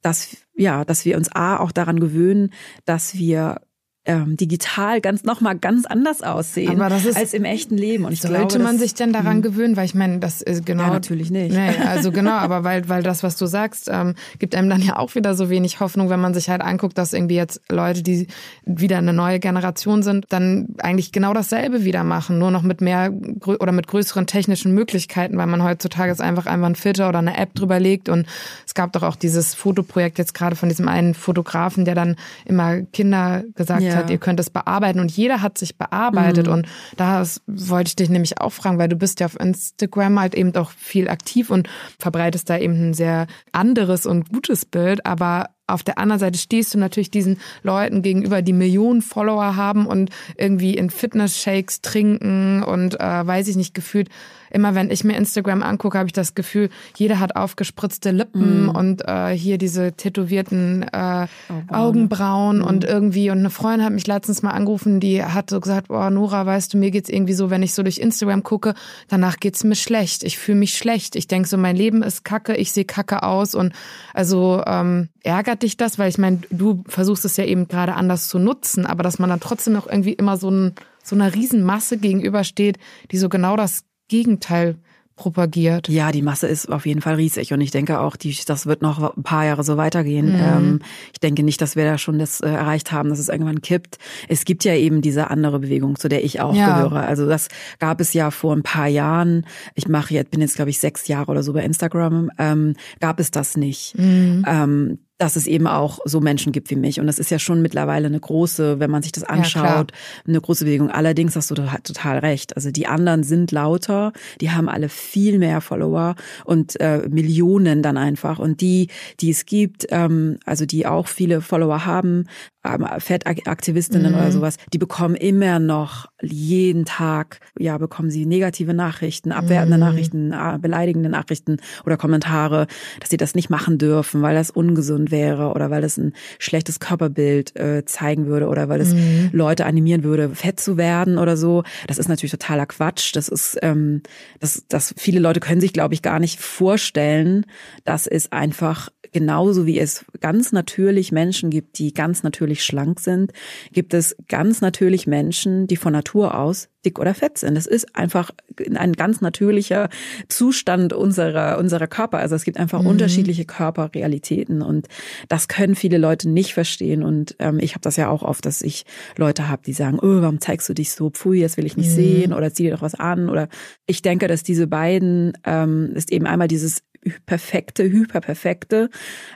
[SPEAKER 2] dass, ja, dass wir uns A auch daran gewöhnen, dass wir ähm, digital ganz nochmal ganz anders aussehen ist, als im echten Leben. Und ich
[SPEAKER 1] sollte
[SPEAKER 2] glaube,
[SPEAKER 1] man sich denn daran mh. gewöhnen, weil ich meine, das ist genau ja,
[SPEAKER 2] natürlich nicht.
[SPEAKER 1] Nee, <laughs> also genau, aber weil weil das, was du sagst, ähm, gibt einem dann ja auch wieder so wenig Hoffnung, wenn man sich halt anguckt, dass irgendwie jetzt Leute, die wieder eine neue Generation sind, dann eigentlich genau dasselbe wieder machen, nur noch mit mehr oder mit größeren technischen Möglichkeiten, weil man heutzutage ist einfach einfach ein Filter oder eine App drüber legt und es gab doch auch dieses Fotoprojekt jetzt gerade von diesem einen Fotografen, der dann immer Kinder gesagt ja. hat, ihr könnt es bearbeiten und jeder hat sich bearbeitet mhm. und da wollte ich dich nämlich auch fragen, weil du bist ja auf Instagram halt eben doch viel aktiv und verbreitest da eben ein sehr anderes und gutes Bild, aber auf der anderen Seite stehst du natürlich diesen Leuten gegenüber, die Millionen Follower haben und irgendwie in Fitness-Shakes trinken und äh, weiß ich nicht, gefühlt immer wenn ich mir Instagram angucke, habe ich das Gefühl, jeder hat aufgespritzte Lippen mm. und äh, hier diese tätowierten äh, oh, Augenbrauen mm. und irgendwie und eine Freundin hat mich letztens mal angerufen, die hat so gesagt, oh Nora, weißt du, mir geht's irgendwie so, wenn ich so durch Instagram gucke, danach geht's mir schlecht. Ich fühle mich schlecht. Ich denke so, mein Leben ist kacke, ich sehe kacke aus und also ähm, ärgert dich das, weil ich meine, du versuchst es ja eben gerade anders zu nutzen, aber dass man dann trotzdem noch irgendwie immer so ein so einer Riesenmasse gegenübersteht, die so genau das Gegenteil propagiert.
[SPEAKER 2] Ja, die Masse ist auf jeden Fall riesig und ich denke auch, die, das wird noch ein paar Jahre so weitergehen. Mhm. Ähm, ich denke nicht, dass wir da schon das äh, erreicht haben, dass es irgendwann kippt. Es gibt ja eben diese andere Bewegung, zu der ich auch ja. gehöre. Also das gab es ja vor ein paar Jahren. Ich mache jetzt, bin jetzt glaube ich sechs Jahre oder so bei Instagram. Ähm, gab es das nicht. Mhm. Ähm, dass es eben auch so Menschen gibt wie mich. Und das ist ja schon mittlerweile eine große, wenn man sich das anschaut, ja, eine große Bewegung. Allerdings hast du total recht. Also die anderen sind lauter, die haben alle viel mehr Follower und äh, Millionen dann einfach. Und die, die es gibt, ähm, also die auch viele Follower haben, Fettaktivistinnen mhm. oder sowas, die bekommen immer noch jeden Tag, ja, bekommen sie negative Nachrichten, abwertende mhm. Nachrichten, äh, beleidigende Nachrichten oder Kommentare, dass sie das nicht machen dürfen, weil das ungesund wäre oder weil das ein schlechtes Körperbild äh, zeigen würde oder weil es mhm. Leute animieren würde, fett zu werden oder so. Das ist natürlich totaler Quatsch. Das ist, ähm, das, das viele Leute können sich, glaube ich, gar nicht vorstellen, dass es einfach genauso wie es ganz natürlich Menschen gibt, die ganz natürlich schlank sind, gibt es ganz natürlich Menschen, die von Natur aus dick oder fett sind. Das ist einfach ein ganz natürlicher Zustand unserer, unserer Körper. Also es gibt einfach mhm. unterschiedliche Körperrealitäten und das können viele Leute nicht verstehen. Und ähm, ich habe das ja auch oft, dass ich Leute habe, die sagen, oh, warum zeigst du dich so? Pfui, das will ich nicht mhm. sehen oder zieh dir doch was an. Oder ich denke, dass diese beiden ähm, ist eben einmal dieses perfekte, hyperperfekte,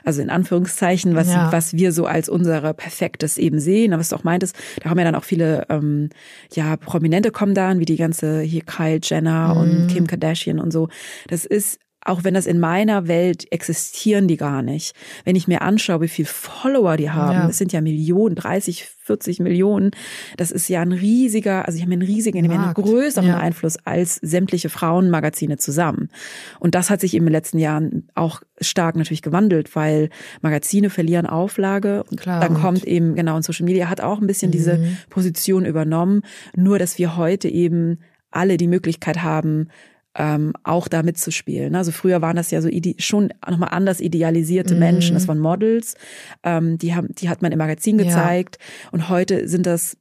[SPEAKER 2] also in Anführungszeichen, was, ja. was wir so als unsere Perfektes eben sehen. Aber was du auch meintest, da haben ja dann auch viele ähm, ja Prominente kommen dann, wie die ganze hier Kyle Jenner mhm. und Kim Kardashian und so. Das ist auch wenn das in meiner Welt existieren die gar nicht. Wenn ich mir anschaue, wie viel Follower die haben, ja. das sind ja Millionen, 30, 40 Millionen, das ist ja ein riesiger, also ich habe einen riesigen, haben einen größeren ja. Einfluss als sämtliche Frauenmagazine zusammen. Und das hat sich in den letzten Jahren auch stark natürlich gewandelt, weil Magazine verlieren Auflage. Klar, dann kommt eben, genau, und Social Media hat auch ein bisschen mhm. diese Position übernommen. Nur, dass wir heute eben alle die Möglichkeit haben, ähm, auch da mitzuspielen. Also früher waren das ja so ide schon nochmal anders idealisierte mhm. Menschen. Das waren Models, ähm, die haben, die hat man im Magazin gezeigt. Ja. Und heute sind das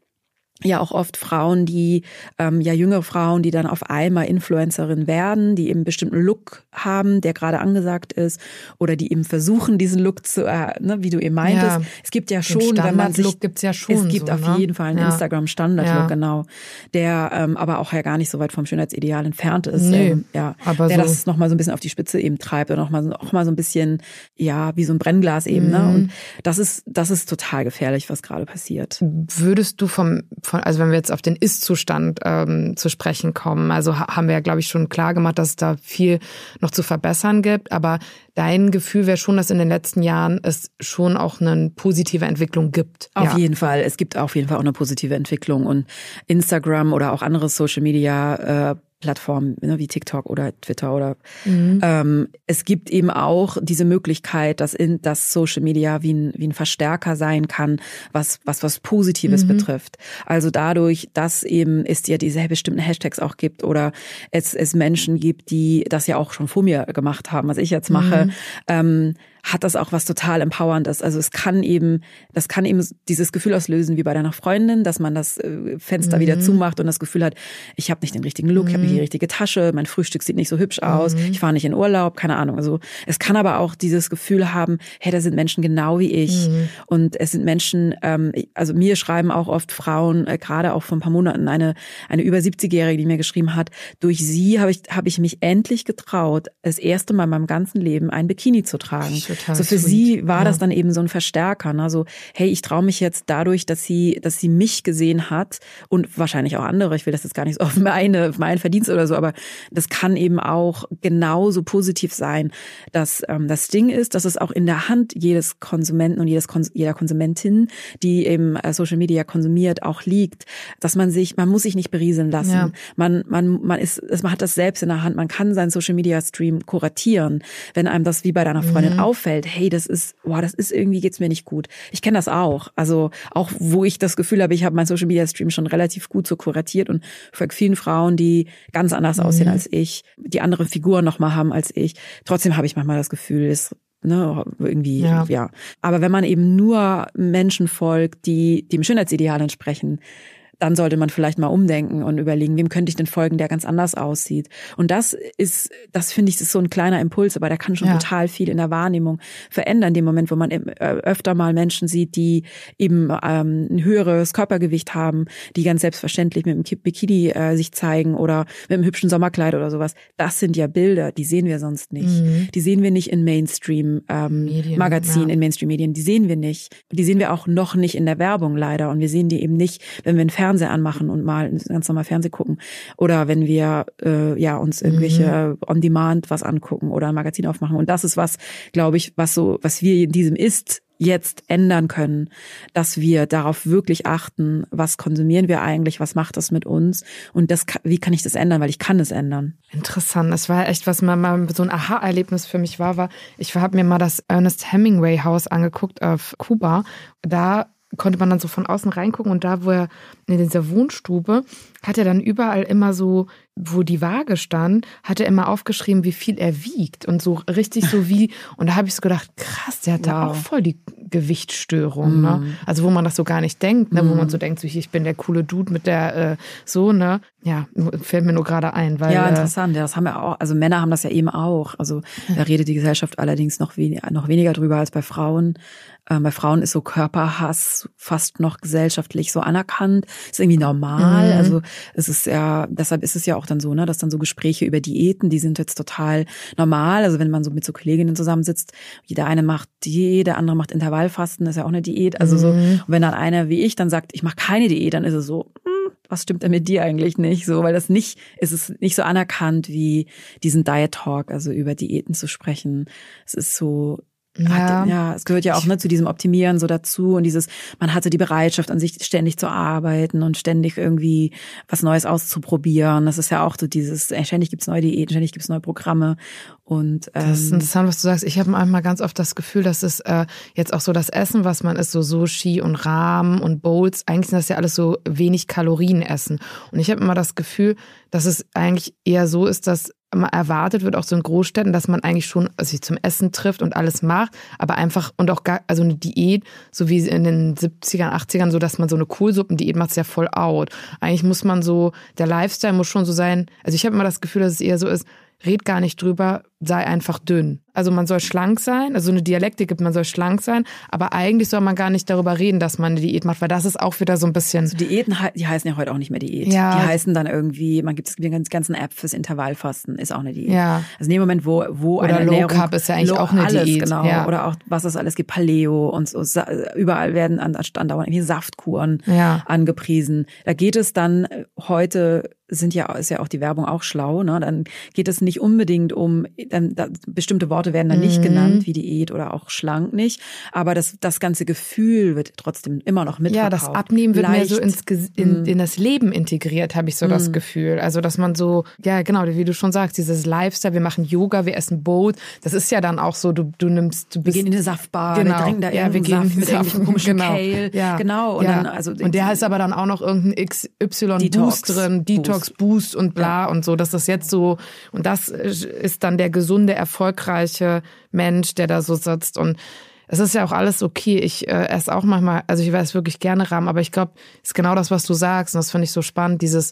[SPEAKER 2] ja auch oft Frauen, die ähm, ja jüngere Frauen, die dann auf einmal Influencerin werden, die eben einen bestimmten Look haben, der gerade angesagt ist, oder die eben versuchen, diesen Look zu, äh, ne, wie du eben meintest. Ja,
[SPEAKER 1] es gibt ja schon, wenn man sich, gibt's ja schon.
[SPEAKER 2] Es gibt
[SPEAKER 1] so,
[SPEAKER 2] auf
[SPEAKER 1] ne?
[SPEAKER 2] jeden Fall einen ja. Instagram Standard-Look, ja. genau, der ähm, aber auch ja gar nicht so weit vom Schönheitsideal entfernt ist.
[SPEAKER 1] Nee,
[SPEAKER 2] ähm, ja,
[SPEAKER 1] aber
[SPEAKER 2] der
[SPEAKER 1] so.
[SPEAKER 2] das noch mal so ein bisschen auf die Spitze eben treibt und auch mal, auch mal so ein bisschen, ja, wie so ein Brennglas eben. Ne? Mhm. Ne? Und das ist, das ist total gefährlich, was gerade passiert.
[SPEAKER 1] Würdest du vom, von, also wenn wir jetzt auf den Ist-Zustand ähm, zu sprechen kommen. Also haben wir ja, glaube ich, schon klar gemacht, dass es da viel noch zu verbessern gibt. Aber dein Gefühl wäre schon, dass in den letzten Jahren es schon auch eine positive Entwicklung gibt.
[SPEAKER 2] Auf ja. jeden Fall. Es gibt auf jeden Fall auch eine positive Entwicklung. Und Instagram oder auch andere Social Media äh, Plattformen ne, wie TikTok oder Twitter oder mhm. ähm, es gibt eben auch diese Möglichkeit, dass in das Social Media wie ein, wie ein Verstärker sein kann, was was was Positives mhm. betrifft. Also dadurch, dass eben es ja diese bestimmten Hashtags auch gibt oder es es Menschen gibt, die das ja auch schon vor mir gemacht haben, was ich jetzt mache. Mhm. Ähm, hat das auch was total Empowerndes. Also es kann eben, das kann eben dieses Gefühl auslösen wie bei deiner Freundin, dass man das äh, Fenster mhm. wieder zumacht und das Gefühl hat, ich habe nicht den richtigen Look, mhm. ich habe nicht die richtige Tasche, mein Frühstück sieht nicht so hübsch aus, mhm. ich fahre nicht in Urlaub, keine Ahnung. Also es kann aber auch dieses Gefühl haben, hey, da sind Menschen genau wie ich mhm. und es sind Menschen, ähm, also mir schreiben auch oft Frauen, äh, gerade auch vor ein paar Monaten eine eine über 70-jährige, die mir geschrieben hat, durch sie habe ich habe ich mich endlich getraut, das erste Mal in meinem ganzen Leben ein Bikini zu tragen.
[SPEAKER 1] Total
[SPEAKER 2] so für
[SPEAKER 1] sweet.
[SPEAKER 2] sie war
[SPEAKER 1] ja.
[SPEAKER 2] das dann eben so ein Verstärker. Ne? So, hey, ich traue mich jetzt dadurch, dass sie, dass sie mich gesehen hat und wahrscheinlich auch andere. Ich will das jetzt gar nicht so auf meine, auf meinen Verdienst oder so, aber das kann eben auch genauso positiv sein. Dass ähm, das Ding ist, dass es auch in der Hand jedes Konsumenten und jedes Kons jeder Konsumentin, die eben äh, Social Media konsumiert, auch liegt, dass man sich, man muss sich nicht berieseln lassen. Ja. Man, man, man ist, man hat das selbst in der Hand. Man kann seinen Social Media Stream kuratieren, wenn einem das wie bei deiner Freundin mhm. auffällt auffällt, hey, das ist, boah, das ist irgendwie geht's mir nicht gut. Ich kenne das auch. Also auch, wo ich das Gefühl habe, ich habe mein Social Media Stream schon relativ gut so kuratiert und für vielen Frauen, die ganz anders mhm. aussehen als ich, die andere Figuren nochmal haben als ich. Trotzdem habe ich manchmal das Gefühl, es ne, irgendwie, ja. ja. Aber wenn man eben nur Menschen folgt, die dem Schönheitsideal entsprechen, dann sollte man vielleicht mal umdenken und überlegen, wem könnte ich denn folgen, der ganz anders aussieht. Und das ist, das finde ich, ist so ein kleiner Impuls, aber der kann schon ja. total viel in der Wahrnehmung verändern. In dem Moment, wo man äh, öfter mal Menschen sieht, die eben ähm, ein höheres Körpergewicht haben, die ganz selbstverständlich mit dem Bikini äh, sich zeigen oder mit einem hübschen Sommerkleid oder sowas. Das sind ja Bilder, die sehen wir sonst nicht. Mhm. Die sehen wir nicht in Mainstream ähm, ja. in Mainstream Medien. Die sehen wir nicht. Die sehen wir auch noch nicht in der Werbung leider. Und wir sehen die eben nicht, wenn wir einen Fernseher anmachen und mal ganz normal Fernsehen gucken. Oder wenn wir äh, ja uns irgendwelche mhm. On-Demand was angucken oder ein Magazin aufmachen. Und das ist was, glaube ich, was so, was wir in diesem Ist jetzt ändern können, dass wir darauf wirklich achten, was konsumieren wir eigentlich, was macht das mit uns und das, wie kann ich das ändern, weil ich kann es ändern.
[SPEAKER 1] Interessant, das war echt, was mal, mal so ein Aha-Erlebnis für mich war, war, ich habe mir mal das Ernest Hemingway Haus angeguckt auf Kuba. Da konnte man dann so von außen reingucken und da, wo er in dieser Wohnstube, hat er dann überall immer so, wo die Waage stand, hat er immer aufgeschrieben, wie viel er wiegt und so richtig so wie, <laughs> und da habe ich so gedacht, krass, der hat wow. da auch voll die Gewichtsstörung, mm. ne? Mhm. Also wo man das so gar nicht denkt, ne? Mm. wo man mhm. so denkt, so, ich bin der coole Dude mit der, äh, so, ne? Ja, fällt mir nur gerade ein, weil.
[SPEAKER 2] Ja, äh, interessant, ja, das haben wir auch, also Männer haben das ja eben auch, also da redet die Gesellschaft allerdings noch, wenig, noch weniger drüber als bei Frauen. Ähm, bei Frauen ist so Körperhass fast noch gesellschaftlich so anerkannt, ist irgendwie normal. Mhm. Also es ist ja, deshalb ist es ja auch dann so, ne, dass dann so Gespräche über Diäten, die sind jetzt total normal. Also wenn man so mit so Kolleginnen zusammensitzt, jeder eine macht Diät, der andere macht Intervallfasten, das ist ja auch eine Diät. Also mhm. so, und wenn dann einer wie ich dann sagt, ich mache keine Diät, dann ist es so, hm, was stimmt denn mit dir eigentlich nicht? So, weil das nicht, ist es nicht so anerkannt wie diesen Diet Talk, also über Diäten zu sprechen. Es ist so, ja. Hat, ja, es gehört ja auch ne, zu diesem Optimieren so dazu und dieses, man hatte die Bereitschaft an sich ständig zu arbeiten und ständig irgendwie was Neues auszuprobieren. Das ist ja auch so dieses, ey, ständig gibt's neue Diäten, ständig gibt's neue Programme und ähm,
[SPEAKER 1] das ist interessant, was du sagst. Ich habe manchmal ganz oft das Gefühl, dass es äh, jetzt auch so das Essen, was man isst, so Sushi und Rahmen und Bowls, eigentlich sind das ja alles so wenig Kalorien essen. Und ich habe immer das Gefühl, dass es eigentlich eher so ist, dass erwartet wird, auch so in Großstädten, dass man eigentlich schon sich zum Essen trifft und alles macht, aber einfach und auch gar, also eine Diät, so wie in den 70ern, 80ern, so dass man so eine Kohlsuppendiät macht, ist ja voll out. Eigentlich muss man so, der Lifestyle muss schon so sein, also ich habe immer das Gefühl, dass es eher so ist, red gar nicht drüber, sei einfach dünn. Also man soll schlank sein, also eine Dialektik gibt, man soll schlank sein, aber eigentlich soll man gar nicht darüber reden, dass man eine Diät macht, weil das ist auch wieder so ein bisschen.
[SPEAKER 2] Also Diäten, die heißen ja heute auch nicht mehr Diät. Ja. Die heißen dann irgendwie, man gibt es die ganzen App fürs Intervallfasten, ist auch eine Diät. Ja. Also in dem Moment, wo, wo
[SPEAKER 1] Oder eine Low Ernährung, Carb ist ja eigentlich auch eine
[SPEAKER 2] alles,
[SPEAKER 1] Diät.
[SPEAKER 2] Genau. Ja. Oder auch, was es alles gibt, Paleo und so. Überall werden andauernd irgendwie Saftkuren ja. angepriesen. Da geht es dann heute sind ja, ist ja auch die Werbung auch schlau, ne? Dann geht es nicht unbedingt um, dann, da, bestimmte Worte werden dann nicht mhm. genannt, wie Diät oder auch schlank nicht. Aber das, das ganze Gefühl wird trotzdem immer noch mit.
[SPEAKER 1] Ja, das Abnehmen wird Leicht. mehr so ins, in, mhm. in das Leben integriert, habe ich so mhm. das Gefühl. Also, dass man so, ja, genau, wie du schon sagst, dieses Lifestyle, wir machen Yoga, wir essen Boot. Das ist ja dann auch so, du, du nimmst, du
[SPEAKER 2] bist. Wir gehen in eine Saftbar,
[SPEAKER 1] genau.
[SPEAKER 2] wir trinken da
[SPEAKER 1] ja, wir gehen
[SPEAKER 2] Saft mit irgendwelchen komischen genau. Kale.
[SPEAKER 1] Ja. Genau. Und, ja. dann, also, und der ist aber dann auch noch irgendein XY-Boost drin, Detox-Boost und bla ja. und so. dass das jetzt so, und das ist dann der gesunde, erfolgreiche Mensch, der da so sitzt und es ist ja auch alles okay. Ich äh, esse auch manchmal, also ich weiß wirklich gerne Rahmen, aber ich glaube, es ist genau das, was du sagst. Und das finde ich so spannend. Dieses,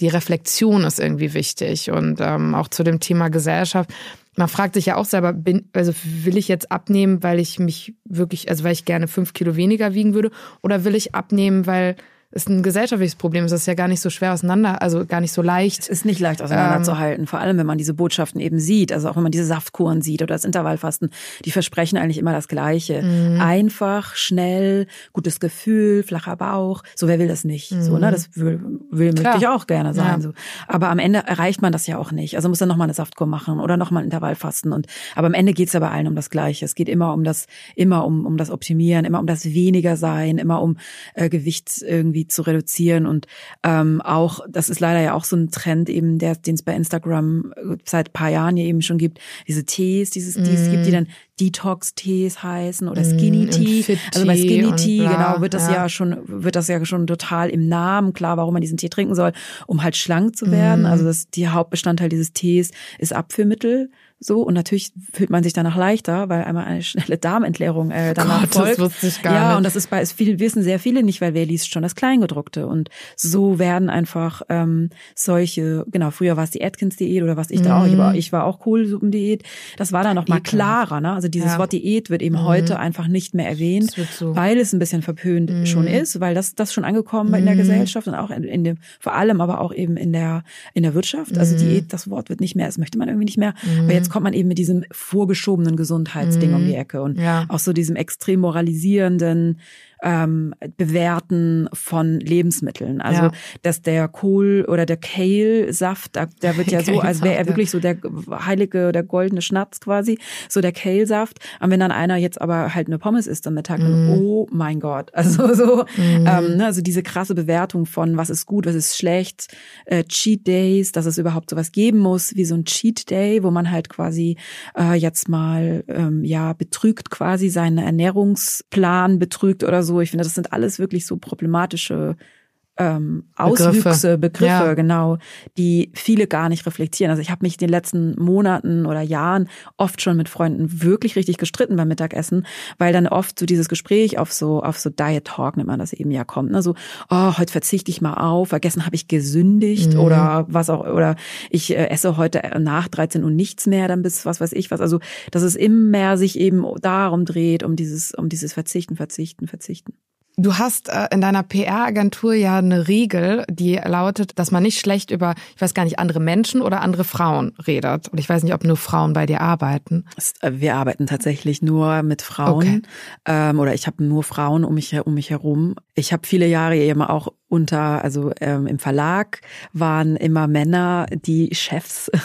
[SPEAKER 1] die Reflexion ist irgendwie wichtig. Und ähm, auch zu dem Thema Gesellschaft. Man fragt sich ja auch selber, bin, also will ich jetzt abnehmen, weil ich mich wirklich, also weil ich gerne fünf Kilo weniger wiegen würde, oder will ich abnehmen, weil ist ein gesellschaftliches Problem. Es ist ja gar nicht so schwer auseinander, also gar nicht so leicht.
[SPEAKER 2] Es ist nicht leicht auseinanderzuhalten, ähm, vor allem wenn man diese Botschaften eben sieht, also auch wenn man diese Saftkuren sieht oder das Intervallfasten, die versprechen eigentlich immer das Gleiche. Mhm. Einfach, schnell, gutes Gefühl, flacher Bauch. So wer will das nicht? Mhm. So, ne, das will, will möchte ich auch gerne sein. Ja. So. Aber am Ende erreicht man das ja auch nicht. Also muss dann nochmal eine Saftkur machen oder nochmal ein Intervallfasten. Und aber am Ende geht's ja bei allen um das Gleiche. Es geht immer um das, immer um, um das Optimieren, immer um das weniger sein, immer um äh, Gewicht irgendwie zu reduzieren. Und ähm, auch, das ist leider ja auch so ein Trend eben, der, den es bei Instagram äh, seit paar Jahren ja eben schon gibt, diese Tees, dieses, mm. die es gibt, die dann Detox-Tees heißen oder mm, Skinny Tea. Also bei Skinny Tea, genau, wird das ja. ja. schon, wird das ja schon total im Namen klar, warum man diesen Tee trinken soll, um halt schlank zu werden. Mm. Also das, die Hauptbestandteil dieses Tees ist Abführmittel. So, und natürlich fühlt man sich danach leichter, weil einmal eine schnelle Darmentleerung äh, danach Gott, folgt.
[SPEAKER 1] Das wusste ich gar
[SPEAKER 2] ja,
[SPEAKER 1] nicht.
[SPEAKER 2] und das ist bei, es viel, wissen sehr viele nicht, weil wer liest schon das Kleingedruckte. Und so werden einfach ähm, solche, genau, früher war es die Atkins-Diät oder was ich mhm. da auch, ich war, ich war auch Kohlsuppendiät. Das war dann noch mal klarer, ne? Also dieses ja. Wort Diät wird eben mhm. heute einfach nicht mehr erwähnt, so. weil es ein bisschen verpönt mhm. schon ist, weil das, das schon angekommen in der mhm. Gesellschaft und auch in, in dem, vor allem aber auch eben in der, in der Wirtschaft. Also mhm. Diät, das Wort wird nicht mehr, das möchte man irgendwie nicht mehr. Aber jetzt kommt man eben mit diesem vorgeschobenen Gesundheitsding mhm. um die Ecke und ja. auch so diesem extrem moralisierenden, ähm, Bewerten von Lebensmitteln. Also ja. dass der Kohl oder der Kale-Saft, da, der wird ja <laughs> so, als wäre er wirklich so der heilige, der goldene Schnatz quasi, so der Kale-Saft. Und wenn dann einer jetzt aber halt eine Pommes isst am Mittag, dann, mm. oh mein Gott. <laughs> Also so, mm. ähm, ne, also diese krasse Bewertung von was ist gut, was ist schlecht, äh, Cheat Days, dass es überhaupt sowas geben muss, wie so ein Cheat Day, wo man halt quasi äh, jetzt mal ähm, ja betrügt quasi seinen Ernährungsplan betrügt oder so ich finde, das sind alles wirklich so problematische ähm, Auswüchse, Begriffe, Begriffe ja. genau, die viele gar nicht reflektieren. Also ich habe mich in den letzten Monaten oder Jahren oft schon mit Freunden wirklich richtig gestritten beim Mittagessen, weil dann oft so dieses Gespräch auf so auf so Diet Talk nennt man das eben ja kommt, ne? so oh heute verzichte ich mal auf, vergessen habe ich gesündigt mhm. oder was auch oder ich äh, esse heute nach 13 Uhr nichts mehr, dann bis was weiß ich was. Also dass es immer mehr sich eben darum dreht, um dieses um dieses Verzichten, Verzichten, Verzichten.
[SPEAKER 1] Du hast äh, in deiner PR-Agentur ja eine Regel, die lautet, dass man nicht schlecht über, ich weiß gar nicht, andere Menschen oder andere Frauen redet. Und ich weiß nicht, ob nur Frauen bei dir arbeiten.
[SPEAKER 2] Äh, wir arbeiten tatsächlich nur mit Frauen. Okay. Ähm, oder ich habe nur Frauen um mich, um mich herum. Ich habe viele Jahre eben auch unter, also ähm, im Verlag waren immer Männer die Chefs. <laughs>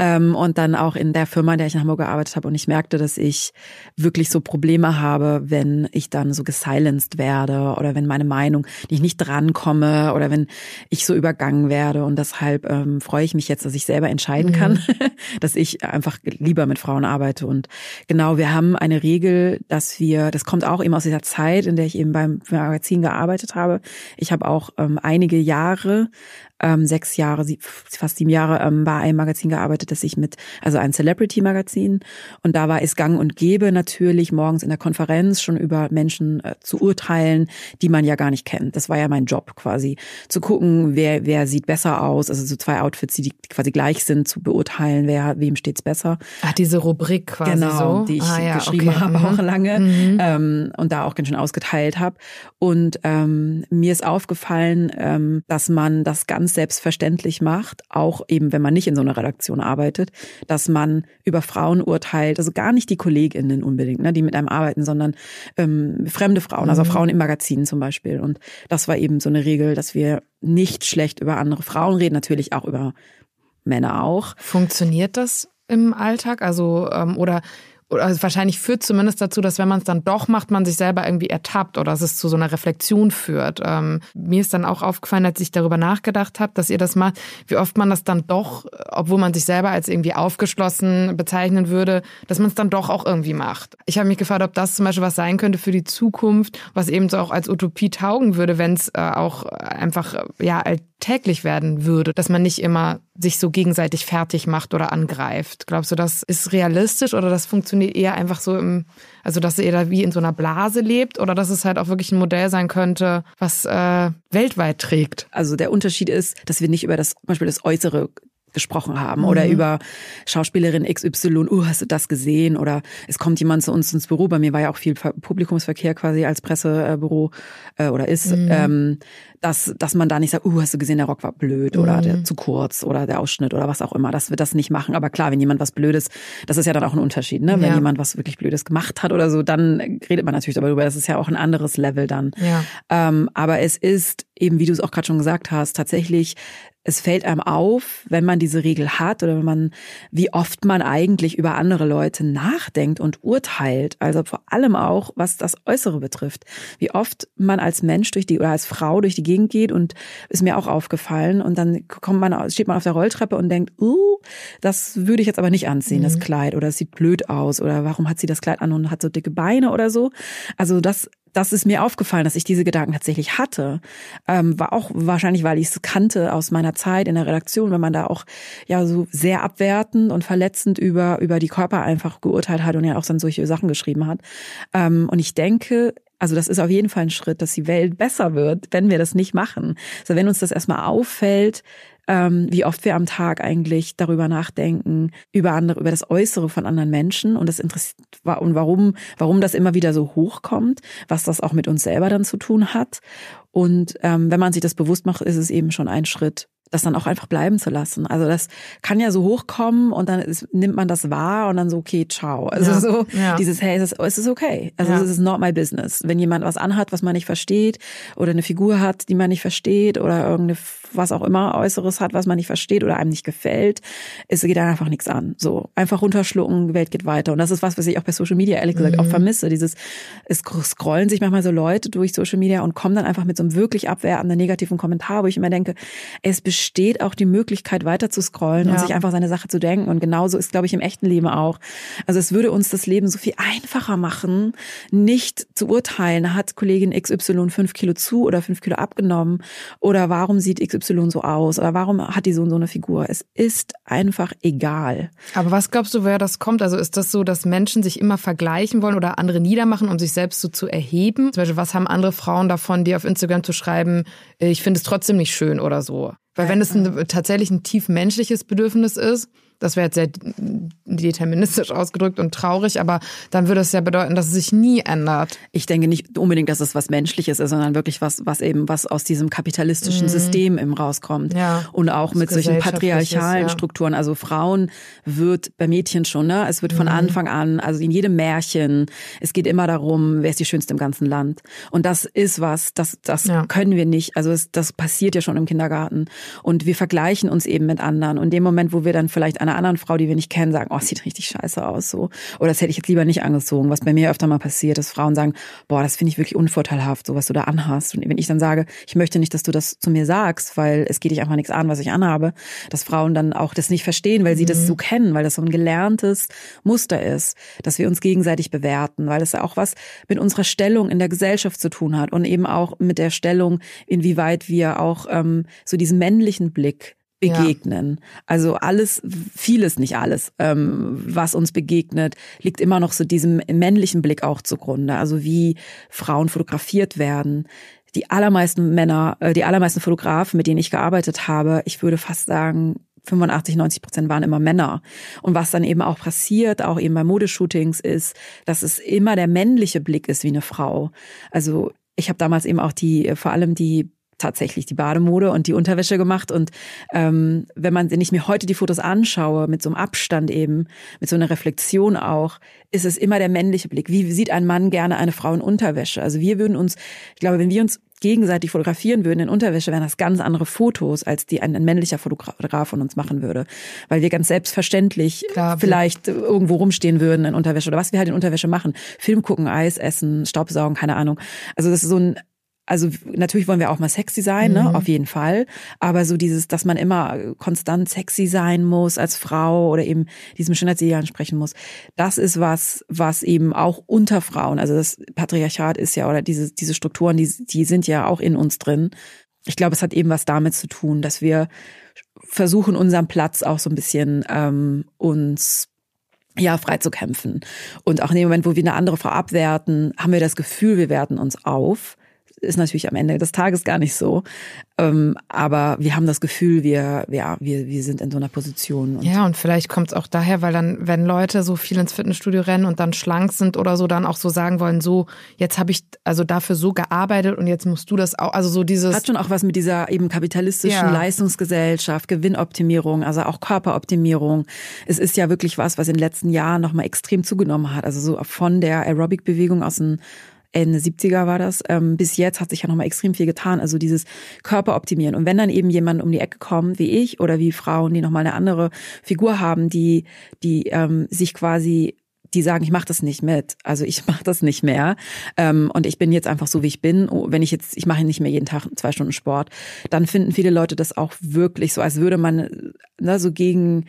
[SPEAKER 2] Ähm, und dann auch in der Firma, in der ich in Hamburg gearbeitet habe und ich merkte, dass ich wirklich so Probleme habe, wenn ich dann so gesilenced werde oder wenn meine Meinung, die ich nicht drankomme oder wenn ich so übergangen werde. Und deshalb ähm, freue ich mich jetzt, dass ich selber entscheiden kann, mhm. <laughs> dass ich einfach lieber mit Frauen arbeite. Und genau, wir haben eine Regel, dass wir, das kommt auch eben aus dieser Zeit, in der ich eben beim Magazin gearbeitet habe, ich ich habe auch ähm, einige Jahre ähm, sechs Jahre, fast sieben Jahre ähm, bei einem Magazin gearbeitet, das ich mit, also ein Celebrity-Magazin. Und da war es gang und gäbe natürlich morgens in der Konferenz schon über Menschen äh, zu urteilen, die man ja gar nicht kennt. Das war ja mein Job quasi, zu gucken, wer, wer sieht besser aus, also so zwei Outfits, die quasi gleich sind, zu beurteilen, wer, wem steht's besser.
[SPEAKER 1] Ach, diese Rubrik quasi
[SPEAKER 2] genau,
[SPEAKER 1] so?
[SPEAKER 2] die ich
[SPEAKER 1] ah, ja,
[SPEAKER 2] geschrieben
[SPEAKER 1] okay.
[SPEAKER 2] habe
[SPEAKER 1] Mhm.
[SPEAKER 2] auch lange
[SPEAKER 1] Mhm.
[SPEAKER 2] ähm, und da auch ganz schön ausgeteilt habe. Und ähm, mir ist aufgefallen, ähm, dass man das ganz selbstverständlich macht, auch eben wenn man nicht in so einer Redaktion arbeitet, dass man über Frauen urteilt, also gar nicht die KollegInnen unbedingt, ne, die mit einem arbeiten, sondern ähm, fremde Frauen, also
[SPEAKER 1] Mhm.
[SPEAKER 2] Frauen im Magazin zum Beispiel. Und das war eben so eine Regel, dass wir nicht schlecht über andere Frauen reden, natürlich auch über Männer auch.
[SPEAKER 1] Funktioniert das im Alltag? Also, ähm, oder, oder also wahrscheinlich führt zumindest dazu, dass wenn man es dann doch macht, man sich selber irgendwie ertappt oder dass es zu so einer Reflexion führt. Ähm, mir ist dann auch aufgefallen, als ich darüber nachgedacht habe, dass ihr das macht, wie oft man das dann doch, obwohl man sich selber als irgendwie aufgeschlossen bezeichnen würde, dass man es dann doch auch irgendwie macht. Ich habe mich gefragt, ob das zum Beispiel was sein könnte für die Zukunft, was eben so auch als Utopie taugen würde, wenn es äh, auch einfach ja alltäglich werden würde, dass man nicht immer sich so gegenseitig fertig macht oder angreift. Glaubst du, das ist realistisch oder das funktioniert eher einfach so im, also dass ihr da wie in so einer Blase lebt oder dass es halt auch wirklich ein Modell sein könnte, was äh, weltweit trägt?
[SPEAKER 2] Also der Unterschied ist, dass wir nicht über das, zum Beispiel das Äußere gesprochen haben oder
[SPEAKER 1] Mhm.
[SPEAKER 2] über Schauspielerin XY, uh, hast du das gesehen? Oder es kommt jemand zu uns ins Büro. Bei mir war ja auch viel Ver- Publikumsverkehr quasi als Pressebüro äh, oder ist,
[SPEAKER 1] Mhm.
[SPEAKER 2] ähm, dass, dass man da nicht sagt, uh, hast du gesehen, der Rock war blöd oder
[SPEAKER 1] Mhm.
[SPEAKER 2] der zu kurz oder der Ausschnitt oder was auch immer, dass wir das nicht machen. Aber klar, wenn jemand was Blödes, das ist ja dann auch ein Unterschied, ne? Wenn
[SPEAKER 1] Ja.
[SPEAKER 2] jemand was wirklich Blödes gemacht hat oder so, dann redet man natürlich darüber. Das ist ja auch ein anderes Level dann.
[SPEAKER 1] Ja.
[SPEAKER 2] Ähm, aber es ist eben, wie du es auch gerade schon gesagt hast, tatsächlich, es fällt einem auf, wenn man diese Regel hat oder wenn man, wie oft man eigentlich über andere Leute nachdenkt und urteilt. Also vor allem auch, was das Äußere betrifft. Wie oft man als Mensch durch die oder als Frau durch die Gegend geht und ist mir auch aufgefallen und dann kommt man, steht man auf der Rolltreppe und denkt, uh, das würde ich jetzt aber nicht anziehen, das Kleid oder es sieht blöd aus oder warum hat sie das Kleid an und hat so dicke Beine oder so. Also das das ist mir aufgefallen, dass ich diese Gedanken tatsächlich hatte. Ähm, war auch wahrscheinlich, weil ich es kannte aus meiner Zeit in der Redaktion, wenn man da auch ja so sehr abwertend und verletzend über, über die Körper einfach geurteilt hat und ja auch dann solche Sachen geschrieben hat. Ähm, und ich denke, also das ist auf jeden Fall ein Schritt, dass die Welt besser wird, wenn wir das nicht machen. Also wenn uns das erstmal auffällt, ähm, wie oft wir am Tag eigentlich darüber nachdenken, über andere, über das Äußere von anderen Menschen und das interessiert und warum, warum das immer wieder so hochkommt, was das auch mit uns selber dann zu tun hat. Und ähm, wenn man sich das bewusst macht, ist es eben schon ein Schritt, das dann auch einfach bleiben zu lassen. Also das kann ja so hochkommen und dann ist, nimmt man das wahr und dann so, okay, ciao. Also
[SPEAKER 1] Ja,
[SPEAKER 2] so
[SPEAKER 1] ja.
[SPEAKER 2] dieses, hey, es ist, es ist okay. Also
[SPEAKER 1] Ja.
[SPEAKER 2] es ist not my business. Wenn jemand was anhat, was man nicht versteht oder eine Figur hat, die man nicht versteht oder irgendeine, was auch immer Äußeres hat, was man nicht versteht oder einem nicht gefällt, es geht einem einfach nichts an. So einfach runterschlucken, die Welt geht weiter. Und das ist was, was ich auch bei Social Media ehrlich gesagt auch vermisse. Dieses, es scrollen sich manchmal so Leute durch Social Media und kommen dann einfach mit so einem wirklich abwertenden, negativen Kommentar, wo ich immer denke, es besteht auch die Möglichkeit, weiter zu scrollen und
[SPEAKER 1] Ja.
[SPEAKER 2] sich einfach seine Sache zu denken. Und genauso ist, glaube ich, im echten Leben auch. Also es würde uns das Leben so viel einfacher machen, nicht zu urteilen, hat Kollegin XY fünf Kilo zu oder fünf Kilo abgenommen oder warum sieht XY so aus oder warum hat die so und so eine Figur. Es ist einfach egal.
[SPEAKER 1] Aber was glaubst du, woher das kommt? Also ist das so, dass Menschen sich immer vergleichen wollen oder andere niedermachen, um sich selbst so zu erheben? Zum Beispiel, was haben andere Frauen davon, dir auf Instagram zu schreiben, ich finde es trotzdem nicht schön oder so? Weil wenn es ein, tatsächlich ein tief menschliches Bedürfnis ist, das wäre jetzt sehr deterministisch ausgedrückt und traurig, aber dann würde es ja bedeuten, dass es sich nie ändert.
[SPEAKER 2] Ich denke nicht unbedingt, dass es was Menschliches ist, sondern wirklich was, was eben was aus diesem kapitalistischen System eben rauskommt.
[SPEAKER 1] Mhm. Ja.
[SPEAKER 2] Und auch mit solchen patriarchalen
[SPEAKER 1] ja.
[SPEAKER 2] Strukturen. Also Frauen wird bei Mädchen schon, ne? Es wird von
[SPEAKER 1] Mhm.
[SPEAKER 2] Anfang an, also in jedem Märchen, es geht immer darum, wer ist die Schönste im ganzen Land. Und das ist was, das, das
[SPEAKER 1] Ja.
[SPEAKER 2] können wir nicht. Also es, das passiert ja schon im Kindergarten. Und wir vergleichen uns eben mit anderen. Und in dem Moment, wo wir dann vielleicht an einer anderen Frau, die wir nicht kennen, sagen, oh, sieht richtig scheiße aus, so. Oder das hätte ich jetzt lieber nicht angezogen, was bei mir öfter mal passiert, dass Frauen sagen, boah, das finde ich wirklich unvorteilhaft, so was du da anhast. Und wenn ich dann sage, ich möchte nicht, dass du das zu mir sagst, weil es geht dich einfach nichts an, was ich anhabe, dass Frauen dann auch das nicht verstehen, weil sie mhm. das so kennen, weil das so ein gelerntes Muster ist, dass wir uns gegenseitig bewerten, weil das auch was mit unserer Stellung in der Gesellschaft zu tun hat und eben auch mit der Stellung, inwieweit wir auch ähm, so diesen männlichen Blick begegnen. Ja. Also alles, vieles, nicht alles, ähm, was uns begegnet, liegt immer noch so diesem männlichen Blick auch zugrunde. Also wie Frauen fotografiert werden. Die allermeisten Männer, äh, die allermeisten Fotografen, mit denen ich gearbeitet habe, ich würde fast sagen, 85, 90 Prozent waren immer Männer. Und was dann eben auch passiert, auch eben bei Modeshootings, ist, dass es immer der männliche Blick ist wie eine Frau. Also ich habe damals eben auch die, vor allem die tatsächlich die Bademode und die Unterwäsche gemacht. Und ähm, wenn man, wenn ich mir heute die Fotos anschaue, mit so einem Abstand eben, mit so einer Reflexion auch, ist es immer der männliche Blick. Wie sieht ein Mann gerne eine Frau in Unterwäsche? Also wir würden uns, ich glaube, wenn wir uns gegenseitig fotografieren würden in Unterwäsche, wären das ganz andere Fotos, als die ein, ein männlicher Fotograf von uns machen würde. Weil wir ganz selbstverständlich Klar, vielleicht irgendwo rumstehen würden in Unterwäsche oder was wir halt in Unterwäsche machen. Film gucken, Eis essen, Staubsaugen, keine Ahnung. Also das ist so ein also natürlich wollen wir auch mal sexy sein, ne? Mhm. auf jeden Fall. Aber so dieses, dass man immer konstant sexy sein muss als Frau oder eben diesem Schönheitsideal ansprechen muss, das ist was, was eben auch unter Frauen, also das Patriarchat ist ja oder diese diese Strukturen, die die sind ja auch in uns drin. Ich glaube, es hat eben was damit zu tun, dass wir versuchen unseren Platz auch so ein bisschen ähm, uns ja, frei zu kämpfen. Und auch in dem Moment, wo wir eine andere Frau abwerten, haben wir das Gefühl, wir werten uns auf ist natürlich am Ende des Tages gar nicht so. Ähm, aber wir haben das Gefühl, wir, ja, wir, wir sind in so einer Position.
[SPEAKER 1] Und ja, und vielleicht kommt es auch daher, weil dann, wenn Leute so viel ins Fitnessstudio rennen und dann schlank sind oder so, dann auch so sagen wollen, so, jetzt habe ich also dafür so gearbeitet und jetzt musst du das auch, also so dieses.
[SPEAKER 2] Hat schon auch was mit dieser eben kapitalistischen ja. Leistungsgesellschaft, Gewinnoptimierung, also auch Körperoptimierung. Es ist ja wirklich was, was in den letzten Jahren nochmal extrem zugenommen hat. Also so von der Aerobic-Bewegung aus den Ende 70er war das. Ähm, bis jetzt hat sich ja nochmal extrem viel getan. Also dieses Körper optimieren. Und wenn dann eben jemand um die Ecke kommt, wie ich oder wie Frauen, die nochmal eine andere Figur haben, die, die ähm, sich quasi die sagen, ich mache das nicht mit, also ich <laughs> mache das nicht mehr ähm, und ich bin jetzt einfach so, wie ich bin. Oh, wenn ich jetzt, ich mache nicht mehr jeden Tag zwei Stunden Sport, dann finden viele Leute das auch wirklich so, als würde man ne, so gegen,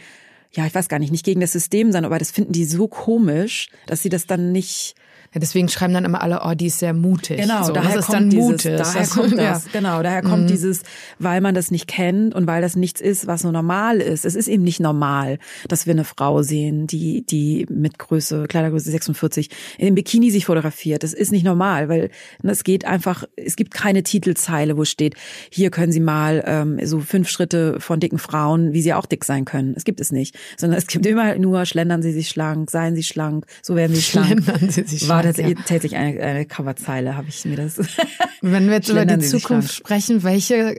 [SPEAKER 2] ja, ich weiß gar nicht, nicht gegen das System sein, aber das finden die so komisch, dass sie das dann nicht
[SPEAKER 1] ja, deswegen schreiben dann immer alle, oh, die ist sehr mutig.
[SPEAKER 2] Genau,
[SPEAKER 1] so,
[SPEAKER 2] daher kommt
[SPEAKER 1] dann
[SPEAKER 2] dieses,
[SPEAKER 1] mutig.
[SPEAKER 2] Daher kommt <laughs> das, ja. genau, daher kommt mhm. dieses, weil man das nicht kennt und weil das nichts ist, was so normal ist. Es ist eben nicht normal, dass wir eine Frau sehen, die, die mit Größe, Kleidergröße 46 in dem Bikini sich fotografiert. Das ist nicht normal, weil ne, es geht einfach, es gibt keine Titelzeile, wo steht, hier können Sie mal ähm, so fünf Schritte von dicken Frauen, wie sie auch dick sein können. Es gibt es nicht, sondern es gibt immer nur, schlendern Sie sich schlank, seien Sie schlank, so werden Sie schlank. Schlendern Sie sich schlank war tatsächlich ja. eine, eine Coverzeile, habe ich mir das. <laughs>
[SPEAKER 1] Wenn wir jetzt über die Zukunft sprechen, welche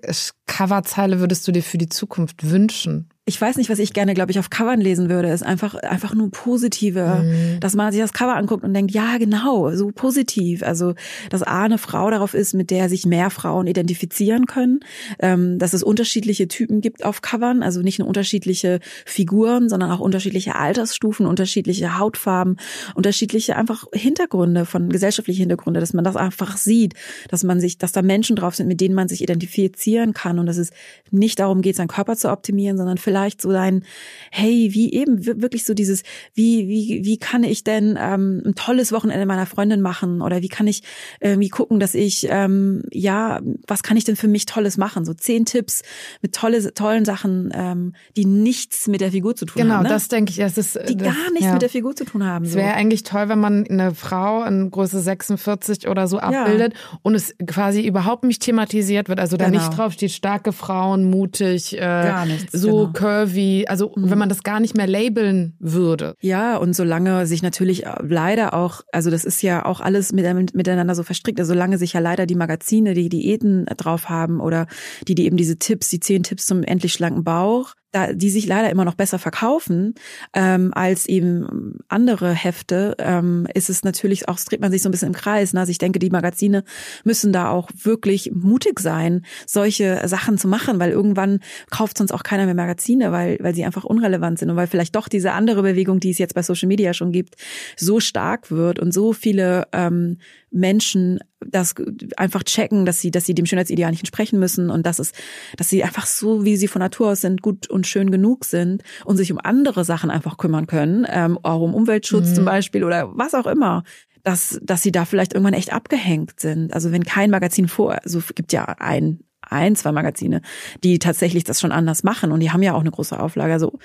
[SPEAKER 1] Coverzeile würdest du dir für die Zukunft wünschen?
[SPEAKER 2] Ich weiß nicht, was ich gerne, glaube ich, auf Covern lesen würde, ist einfach, einfach nur positive, mhm. dass man sich das Cover anguckt und denkt, ja, genau, so positiv. Also, dass A, eine Frau darauf ist, mit der sich mehr Frauen identifizieren können, ähm, dass es unterschiedliche Typen gibt auf Covern, also nicht nur unterschiedliche Figuren, sondern auch unterschiedliche Altersstufen, unterschiedliche Hautfarben, unterschiedliche einfach Hintergründe von gesellschaftlichen Hintergründe, dass man das einfach sieht, dass man sich, dass da Menschen drauf sind, mit denen man sich identifizieren kann und dass es nicht darum geht, seinen Körper zu optimieren, sondern vielleicht vielleicht so dein, hey, wie eben wirklich so dieses, wie, wie, wie kann ich denn ähm, ein tolles Wochenende meiner Freundin machen oder wie kann ich irgendwie gucken, dass ich, ähm, ja, was kann ich denn für mich Tolles machen? So zehn Tipps mit tolle, tollen Sachen, ähm, die nichts mit der Figur zu tun
[SPEAKER 1] genau,
[SPEAKER 2] haben.
[SPEAKER 1] Genau, ne? das denke ich, das ist.
[SPEAKER 2] Die
[SPEAKER 1] das,
[SPEAKER 2] gar nichts ja. mit der Figur zu tun haben.
[SPEAKER 1] Es wäre eigentlich toll, wenn man eine Frau in Größe 46 oder so abbildet ja. und es quasi überhaupt nicht thematisiert wird. Also da genau. nicht drauf steht, starke Frauen, mutig, äh, Gar nichts, so genau curvy, also mhm. wenn man das gar nicht mehr labeln würde.
[SPEAKER 2] Ja, und solange sich natürlich leider auch, also das ist ja auch alles miteinander so verstrickt, also solange sich ja leider die Magazine, die Diäten drauf haben oder die, die eben diese Tipps, die zehn Tipps zum endlich schlanken Bauch, da, die sich leider immer noch besser verkaufen ähm, als eben andere Hefte, ähm, ist es natürlich auch, dreht man sich so ein bisschen im Kreis. Ne? Also ich denke, die Magazine müssen da auch wirklich mutig sein, solche Sachen zu machen, weil irgendwann kauft sonst auch keiner mehr Magazine, weil, weil sie einfach unrelevant sind und weil vielleicht doch diese andere Bewegung, die es jetzt bei Social Media schon gibt, so stark wird und so viele ähm, Menschen das einfach checken, dass sie, dass sie dem Schönheitsideal nicht entsprechen müssen und dass es, dass sie einfach so, wie sie von Natur aus sind, gut und schön genug sind und sich um andere Sachen einfach kümmern können, ähm, auch um Umweltschutz mhm. zum Beispiel oder was auch immer dass, dass sie da vielleicht irgendwann echt abgehängt sind. Also wenn kein Magazin vor, also gibt ja ein ein, zwei Magazine, die tatsächlich das schon anders machen und die haben ja auch eine große Auflage. Also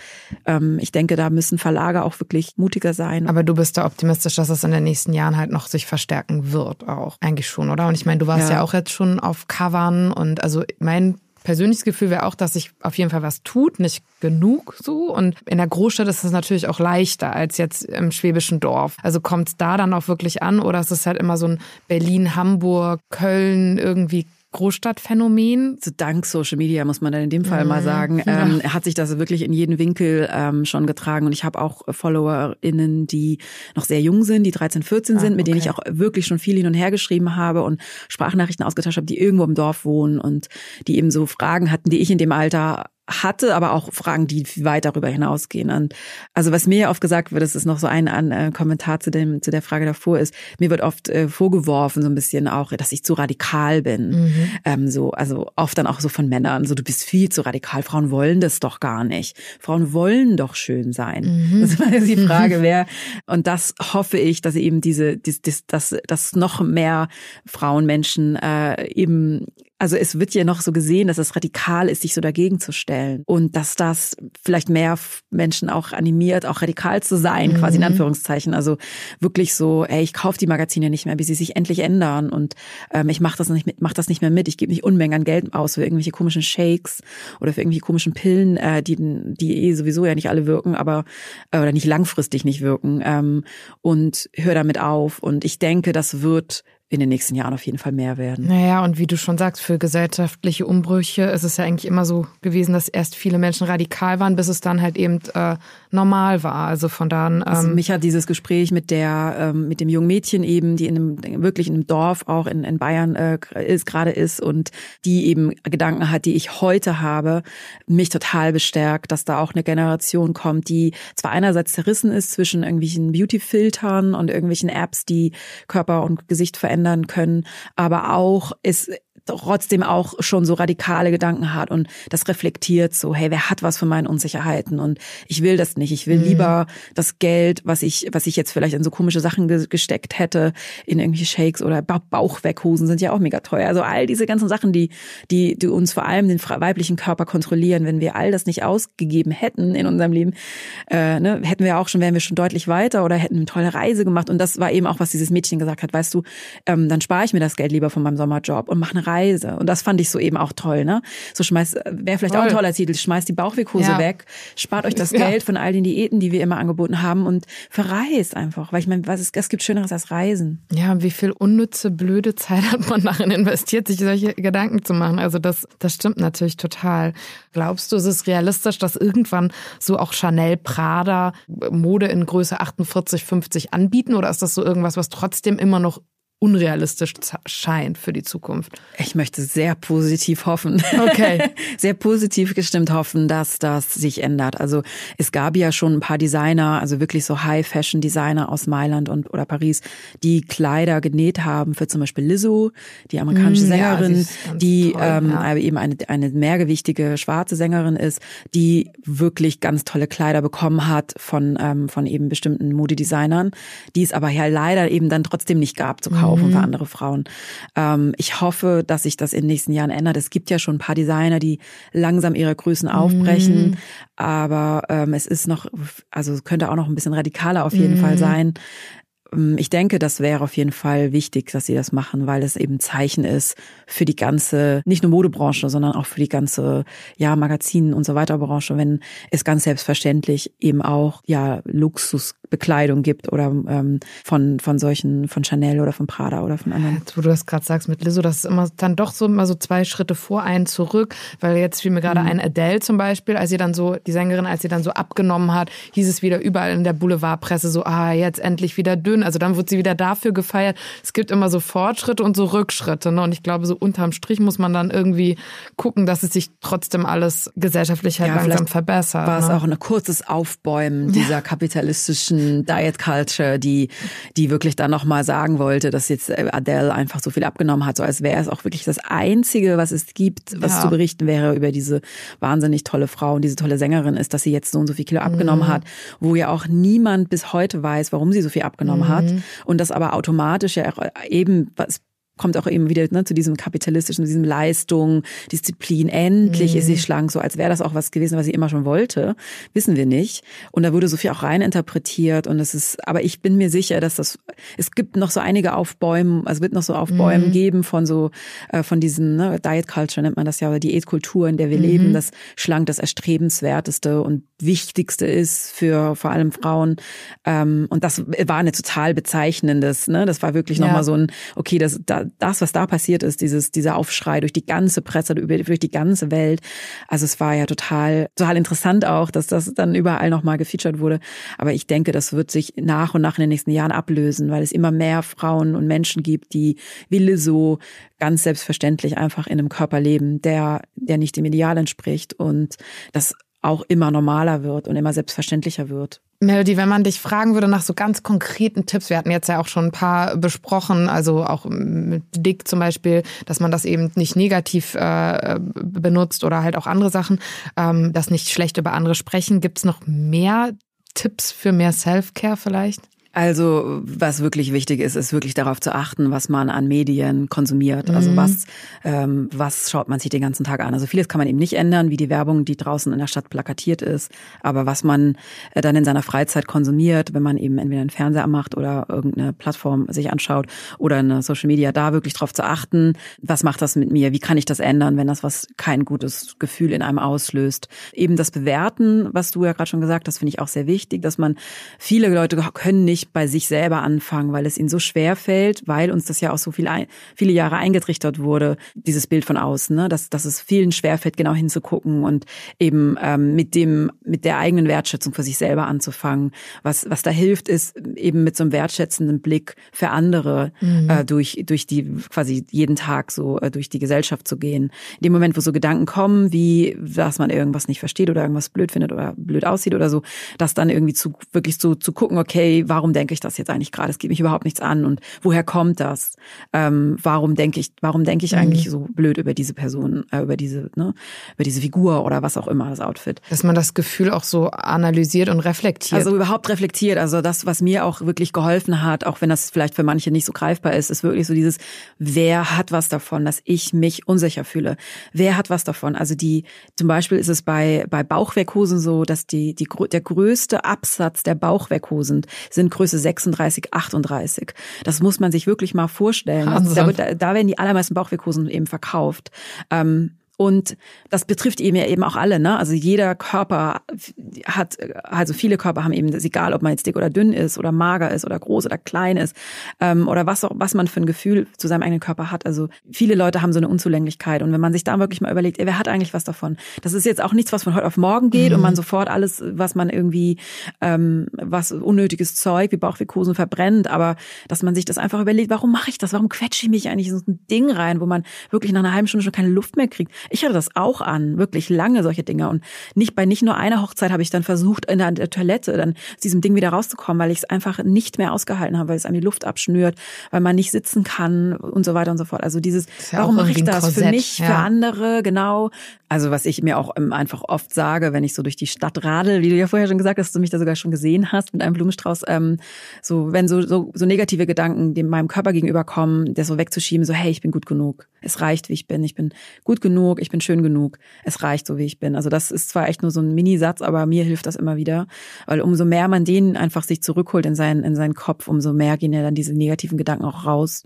[SPEAKER 2] ähm, ich denke, da müssen Verlage auch wirklich mutiger sein.
[SPEAKER 1] Aber du bist da optimistisch, dass es in den nächsten Jahren halt noch sich verstärken wird, auch eigentlich schon, oder? Und ich meine, du warst ja, ja auch jetzt schon auf Covern und also mein persönliches Gefühl wäre auch, dass sich auf jeden Fall was tut, nicht genug so. Und in der Großstadt ist es natürlich auch leichter als jetzt im schwäbischen Dorf. Also kommt es da dann auch wirklich an oder ist es halt immer so ein Berlin, Hamburg, Köln irgendwie Großstadtphänomen.
[SPEAKER 2] So dank Social Media muss man dann in dem Fall mhm. mal sagen, ähm, ja. hat sich das wirklich in jeden Winkel ähm, schon getragen. Und ich habe auch FollowerInnen, die noch sehr jung sind, die 13, 14 ah, sind, mit okay. denen ich auch wirklich schon viel hin und her geschrieben habe und Sprachnachrichten ausgetauscht habe, die irgendwo im Dorf wohnen und die eben so Fragen hatten, die ich in dem Alter hatte, aber auch Fragen, die weit darüber hinausgehen. Und also was mir oft gesagt wird, das ist noch so ein, ein äh, Kommentar zu dem zu der Frage davor ist, mir wird oft äh, vorgeworfen so ein bisschen auch, dass ich zu radikal bin. Mhm. Ähm, so also oft dann auch so von Männern, so du bist viel zu radikal. Frauen wollen das doch gar nicht. Frauen wollen doch schön sein. Mhm. Das ist die <laughs> Frage, wer und das hoffe ich, dass eben diese, dies, dies, dass dass noch mehr Frauen Menschen äh, eben also es wird ja noch so gesehen, dass es radikal ist, sich so dagegen zu stellen und dass das vielleicht mehr Menschen auch animiert, auch radikal zu sein, mhm. quasi in Anführungszeichen. Also wirklich so, ey, ich kaufe die Magazine nicht mehr, bis sie sich endlich ändern und ähm, ich mache das nicht mit, mach das nicht mehr mit. Ich gebe nicht Unmengen an Geld aus für irgendwelche komischen Shakes oder für irgendwelche komischen Pillen, äh, die die eh sowieso ja nicht alle wirken, aber äh, oder nicht langfristig nicht wirken ähm, und hör damit auf. Und ich denke, das wird in den nächsten Jahren auf jeden Fall mehr werden.
[SPEAKER 1] Naja, und wie du schon sagst, für gesellschaftliche Umbrüche ist es ja eigentlich immer so gewesen, dass erst viele Menschen radikal waren, bis es dann halt eben äh, normal war. Also von da an.
[SPEAKER 2] Also ähm also mich hat dieses Gespräch mit der, ähm, mit dem jungen Mädchen eben, die in einem, wirklich in einem Dorf auch in, in Bayern äh, ist, gerade ist und die eben Gedanken hat, die ich heute habe, mich total bestärkt, dass da auch eine Generation kommt, die zwar einerseits zerrissen ist zwischen irgendwelchen Beauty-Filtern und irgendwelchen Apps, die Körper und Gesicht verändern, verändern können, aber auch ist trotzdem auch schon so radikale Gedanken hat und das reflektiert so, hey, wer hat was von meinen Unsicherheiten und ich will das nicht. Ich will mhm. lieber das Geld, was ich, was ich jetzt vielleicht in so komische Sachen ge gesteckt hätte, in irgendwelche Shakes oder ba Bauchweghosen sind ja auch mega teuer. Also all diese ganzen Sachen, die, die, die uns vor allem den weiblichen Körper kontrollieren, wenn wir all das nicht ausgegeben hätten in unserem Leben, äh, ne, hätten wir auch schon, wären wir schon deutlich weiter oder hätten eine tolle Reise gemacht. Und das war eben auch, was dieses Mädchen gesagt hat, weißt du, ähm, dann spare ich mir das Geld lieber von meinem Sommerjob und mache eine Reise Reise. Und das fand ich so eben auch toll, ne? So schmeißt, wäre vielleicht Voll. auch ein toller Titel, schmeißt die Bauchweghose ja. weg, spart euch das <laughs> ja. Geld von all den Diäten, die wir immer angeboten haben und verreist einfach. Weil ich meine, was ist, es gibt Schöneres als Reisen.
[SPEAKER 1] Ja, wie viel unnütze, blöde Zeit hat man darin investiert, sich solche Gedanken zu machen. Also das, das stimmt natürlich total. Glaubst du, es ist realistisch, dass irgendwann so auch Chanel, Prada Mode in Größe 48, 50 anbieten? Oder ist das so irgendwas, was trotzdem immer noch unrealistisch scheint für die Zukunft.
[SPEAKER 2] Ich möchte sehr positiv hoffen.
[SPEAKER 1] Okay. <laughs>
[SPEAKER 2] sehr positiv gestimmt hoffen, dass das sich ändert. Also es gab ja schon ein paar Designer, also wirklich so High-Fashion-Designer aus Mailand und oder Paris, die Kleider genäht haben für zum Beispiel Lizzo, die amerikanische mm, Sängerin, ja, die toll, ähm, ja. eben eine, eine mehrgewichtige schwarze Sängerin ist, die wirklich ganz tolle Kleider bekommen hat von, ähm, von eben bestimmten Modedesignern, die es aber ja leider eben dann trotzdem nicht gab zu kaufen kaufen mhm. für andere Frauen. Ähm, ich hoffe, dass sich das in den nächsten Jahren ändert. Es gibt ja schon ein paar Designer, die langsam ihre Größen aufbrechen, mhm. aber ähm, es ist noch, also könnte auch noch ein bisschen radikaler auf jeden mhm. Fall sein. Ähm, ich denke, das wäre auf jeden Fall wichtig, dass sie das machen, weil es eben Zeichen ist für die ganze, nicht nur Modebranche, sondern auch für die ganze, ja, Magazinen und so weiter Branche, wenn es ganz selbstverständlich eben auch, ja, Luxus Bekleidung gibt oder ähm, von, von solchen, von Chanel oder von Prada oder von anderen.
[SPEAKER 1] Jetzt, wo du das gerade sagst mit Lizzo, das ist immer dann doch so immer so zwei Schritte vor, einen zurück, weil jetzt fiel mir gerade mhm. ein Adele zum Beispiel, als sie dann so, die Sängerin, als sie dann so abgenommen hat, hieß es wieder überall in der Boulevardpresse so, ah, jetzt endlich wieder dünn. Also dann wurde sie wieder dafür gefeiert. Es gibt immer so Fortschritte und so Rückschritte. Ne? Und ich glaube, so unterm Strich muss man dann irgendwie gucken, dass es sich trotzdem alles gesellschaftlich halt ja, langsam verbessert.
[SPEAKER 2] War ne? es auch ein kurzes Aufbäumen dieser ja. kapitalistischen Diet Culture, die, die wirklich dann nochmal sagen wollte, dass jetzt äh, Adele einfach so viel abgenommen hat, so als wäre es auch wirklich das Einzige, was es gibt, was ja. zu berichten wäre über diese wahnsinnig tolle Frau und diese tolle Sängerin ist, dass sie jetzt so und so viel Kilo abgenommen mhm. hat, wo ja auch niemand bis heute weiß, warum sie so viel abgenommen mhm. hat und das aber automatisch ja eben was kommt auch eben wieder ne, zu diesem kapitalistischen, zu diesem Leistung, Disziplin. Endlich mhm. ist sie schlank, so als wäre das auch was gewesen, was sie immer schon wollte. Wissen wir nicht. Und da wurde so viel auch rein interpretiert. Und es ist, aber ich bin mir sicher, dass das, es gibt noch so einige Aufbäumen, also wird noch so Aufbäumen mhm. geben von so, äh, von diesen, ne, Diet Culture nennt man das ja, oder Diätkultur, in der wir mhm. leben, dass schlank das erstrebenswerteste und wichtigste ist für vor allem Frauen. Ähm, und das war eine total bezeichnendes, ne, das war wirklich ja. nochmal so ein, okay, das, da, das, was da passiert ist, dieses, dieser Aufschrei durch die ganze Presse, durch die ganze Welt. Also es war ja total, total interessant auch, dass das dann überall nochmal gefeatured wurde. Aber ich denke, das wird sich nach und nach in den nächsten Jahren ablösen, weil es immer mehr Frauen und Menschen gibt, die Wille so ganz selbstverständlich einfach in einem Körper leben, der, der nicht dem Ideal entspricht und das auch immer normaler wird und immer selbstverständlicher wird.
[SPEAKER 1] Melody, wenn man dich fragen würde nach so ganz konkreten Tipps, wir hatten jetzt ja auch schon ein paar besprochen, also auch mit Dick zum Beispiel, dass man das eben nicht negativ äh, benutzt oder halt auch andere Sachen, ähm, das nicht schlecht über andere sprechen. Gibt es noch mehr Tipps für mehr Self-Care vielleicht?
[SPEAKER 2] Also was wirklich wichtig ist, ist wirklich darauf zu achten, was man an Medien konsumiert. Also mhm. was, ähm, was schaut man sich den ganzen Tag an. Also vieles kann man eben nicht ändern, wie die Werbung, die draußen in der Stadt plakatiert ist. Aber was man äh, dann in seiner Freizeit konsumiert, wenn man eben entweder einen Fernseher macht oder irgendeine Plattform sich anschaut oder eine Social Media, da wirklich darauf zu achten, was macht das mit mir? Wie kann ich das ändern, wenn das was kein gutes Gefühl in einem auslöst? Eben das Bewerten, was du ja gerade schon gesagt hast, finde ich auch sehr wichtig, dass man viele Leute können nicht nicht bei sich selber anfangen, weil es ihnen so schwer fällt, weil uns das ja auch so viel, viele Jahre eingetrichtert wurde, dieses Bild von außen, ne? dass, dass es vielen schwer fällt, genau hinzugucken und eben ähm, mit dem, mit der eigenen Wertschätzung für sich selber anzufangen. Was, was da hilft, ist eben mit so einem wertschätzenden Blick für andere mhm. äh, durch, durch die quasi jeden Tag so äh, durch die Gesellschaft zu gehen. In dem Moment, wo so Gedanken kommen, wie dass man irgendwas nicht versteht oder irgendwas blöd findet oder blöd aussieht oder so, das dann irgendwie zu wirklich so zu gucken, okay, warum denke ich das jetzt eigentlich gerade? Es geht mich überhaupt nichts an. Und woher kommt das? Ähm, warum denke ich, warum denke ich mhm. eigentlich so blöd über diese Person, äh, über diese, ne, über diese Figur oder was auch immer, das Outfit?
[SPEAKER 1] Dass man das Gefühl auch so analysiert und reflektiert.
[SPEAKER 2] Also überhaupt reflektiert. Also das, was mir auch wirklich geholfen hat, auch wenn das vielleicht für manche nicht so greifbar ist, ist wirklich so dieses, wer hat was davon, dass ich mich unsicher fühle? Wer hat was davon? Also die, zum Beispiel ist es bei, bei Bauchwerkhosen so, dass die, die, der größte Absatz der Bauchwerkhosen sind größer Größe 36, 38. Das muss man sich wirklich mal vorstellen. Da, da, werden die allermeisten Bauchweghosen eben verkauft. Ähm, und das betrifft eben ja eben auch alle, ne? Also jeder Körper hat, also viele Körper haben eben, egal ob man jetzt dick oder dünn ist oder mager ist oder groß oder klein ist, ähm, oder was auch, was man für ein Gefühl zu seinem eigenen Körper hat. Also viele Leute haben so eine Unzulänglichkeit. Und wenn man sich da wirklich mal überlegt, ey, wer hat eigentlich was davon? Das ist jetzt auch nichts, was von heute auf morgen geht mhm. und man sofort alles, was man irgendwie, ähm, was unnötiges Zeug wie Bauchwikosen verbrennt, aber dass man sich das einfach überlegt, warum mache ich das? Warum quetsche ich mich eigentlich in so ein Ding rein, wo man wirklich nach einer halben Stunde schon keine Luft mehr kriegt? Ich hatte das auch an, wirklich lange solche Dinge. Und nicht bei nicht nur einer Hochzeit habe ich dann versucht, in der, in der Toilette dann aus diesem Ding wieder rauszukommen, weil ich es einfach nicht mehr ausgehalten habe, weil es einem die Luft abschnürt, weil man nicht sitzen kann und so weiter und so fort. Also dieses, ja warum mache ich das? Korsett, für mich, ja. für andere, genau. Also was ich mir auch einfach oft sage, wenn ich so durch die Stadt radel, wie du ja vorher schon gesagt hast, dass du mich da sogar schon gesehen hast mit einem Blumenstrauß, ähm, so wenn so, so, so negative Gedanken dem meinem Körper gegenüber kommen, der so wegzuschieben, so hey, ich bin gut genug, es reicht, wie ich bin, ich bin gut genug, ich bin schön genug, es reicht so, wie ich bin. Also das ist zwar echt nur so ein Minisatz, aber mir hilft das immer wieder, weil umso mehr man den einfach sich zurückholt in seinen, in seinen Kopf, umso mehr gehen ja dann diese negativen Gedanken auch raus.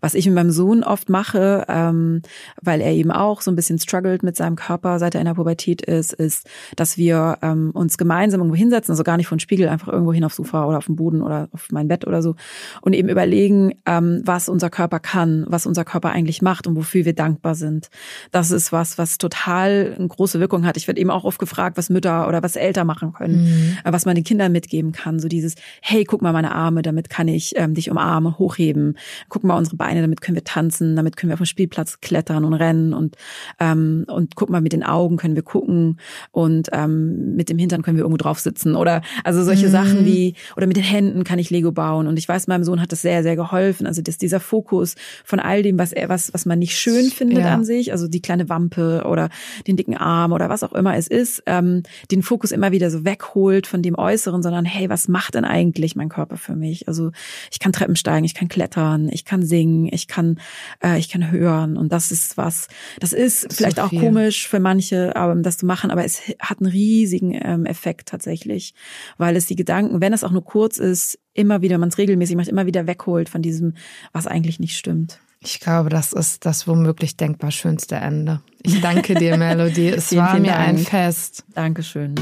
[SPEAKER 2] Was ich mit meinem Sohn oft mache, ähm, weil er eben auch so ein bisschen struggelt mit seinem Körper, seit er in der Pubertät ist, ist, dass wir ähm, uns gemeinsam irgendwo hinsetzen, also gar nicht vor den Spiegel, einfach irgendwo hin aufs Sofa oder auf den Boden oder auf mein Bett oder so und eben überlegen, ähm, was unser Körper kann, was unser Körper eigentlich macht und wofür wir dankbar sind. Das ist was, was total eine große Wirkung hat. Ich werde eben auch oft gefragt, was Mütter oder was Eltern machen können, mhm. Äh, was man den Kindern mitgeben kann. So dieses, hey, guck mal meine Arme, damit kann ich ähm, dich umarmen, hochheben. Guck mal unsere Beine, damit können wir tanzen, damit können wir auf dem Spielplatz klettern und rennen und ähm, und guck mal mit den Augen können wir gucken und ähm, mit dem Hintern können wir irgendwo drauf sitzen oder also solche mhm. Sachen wie oder mit den Händen kann ich Lego bauen und ich weiß, meinem Sohn hat das sehr sehr geholfen. Also dass dieser Fokus von all dem, was er was was man nicht schön findet ja. an sich, also die kleine Wampe oder den dicken Arm oder was auch immer es ist, ähm, den Fokus immer wieder so wegholt von dem Äußeren, sondern hey, was macht denn eigentlich mein Körper für mich? Also ich kann Treppen steigen, ich kann klettern, ich kann singen, ich kann äh, ich kann hören und das ist was, das ist das vielleicht so auch komisch für manche, aber das zu machen, aber es hat einen riesigen ähm, Effekt tatsächlich, weil es die Gedanken, wenn es auch nur kurz ist, immer wieder, man es regelmäßig macht, immer wieder wegholt von diesem, was eigentlich nicht stimmt.
[SPEAKER 1] Ich glaube, das ist das womöglich denkbar schönste Ende. Ich danke dir, Melody. <laughs> Es vielen, war vielen mir Dank. ein Fest.
[SPEAKER 2] Dankeschön.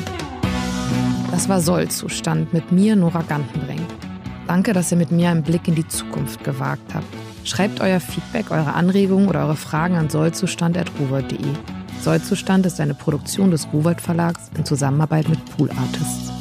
[SPEAKER 1] Das war Sollzustand mit mir, Nora Gantenbrink. Danke, dass ihr mit mir einen Blick in die Zukunft gewagt habt. Schreibt euer Feedback, eure Anregungen oder eure Fragen an sollzustand.ruwert.de. Sollzustand ist eine Produktion des Ruwert Verlags in Zusammenarbeit mit Pool Artists.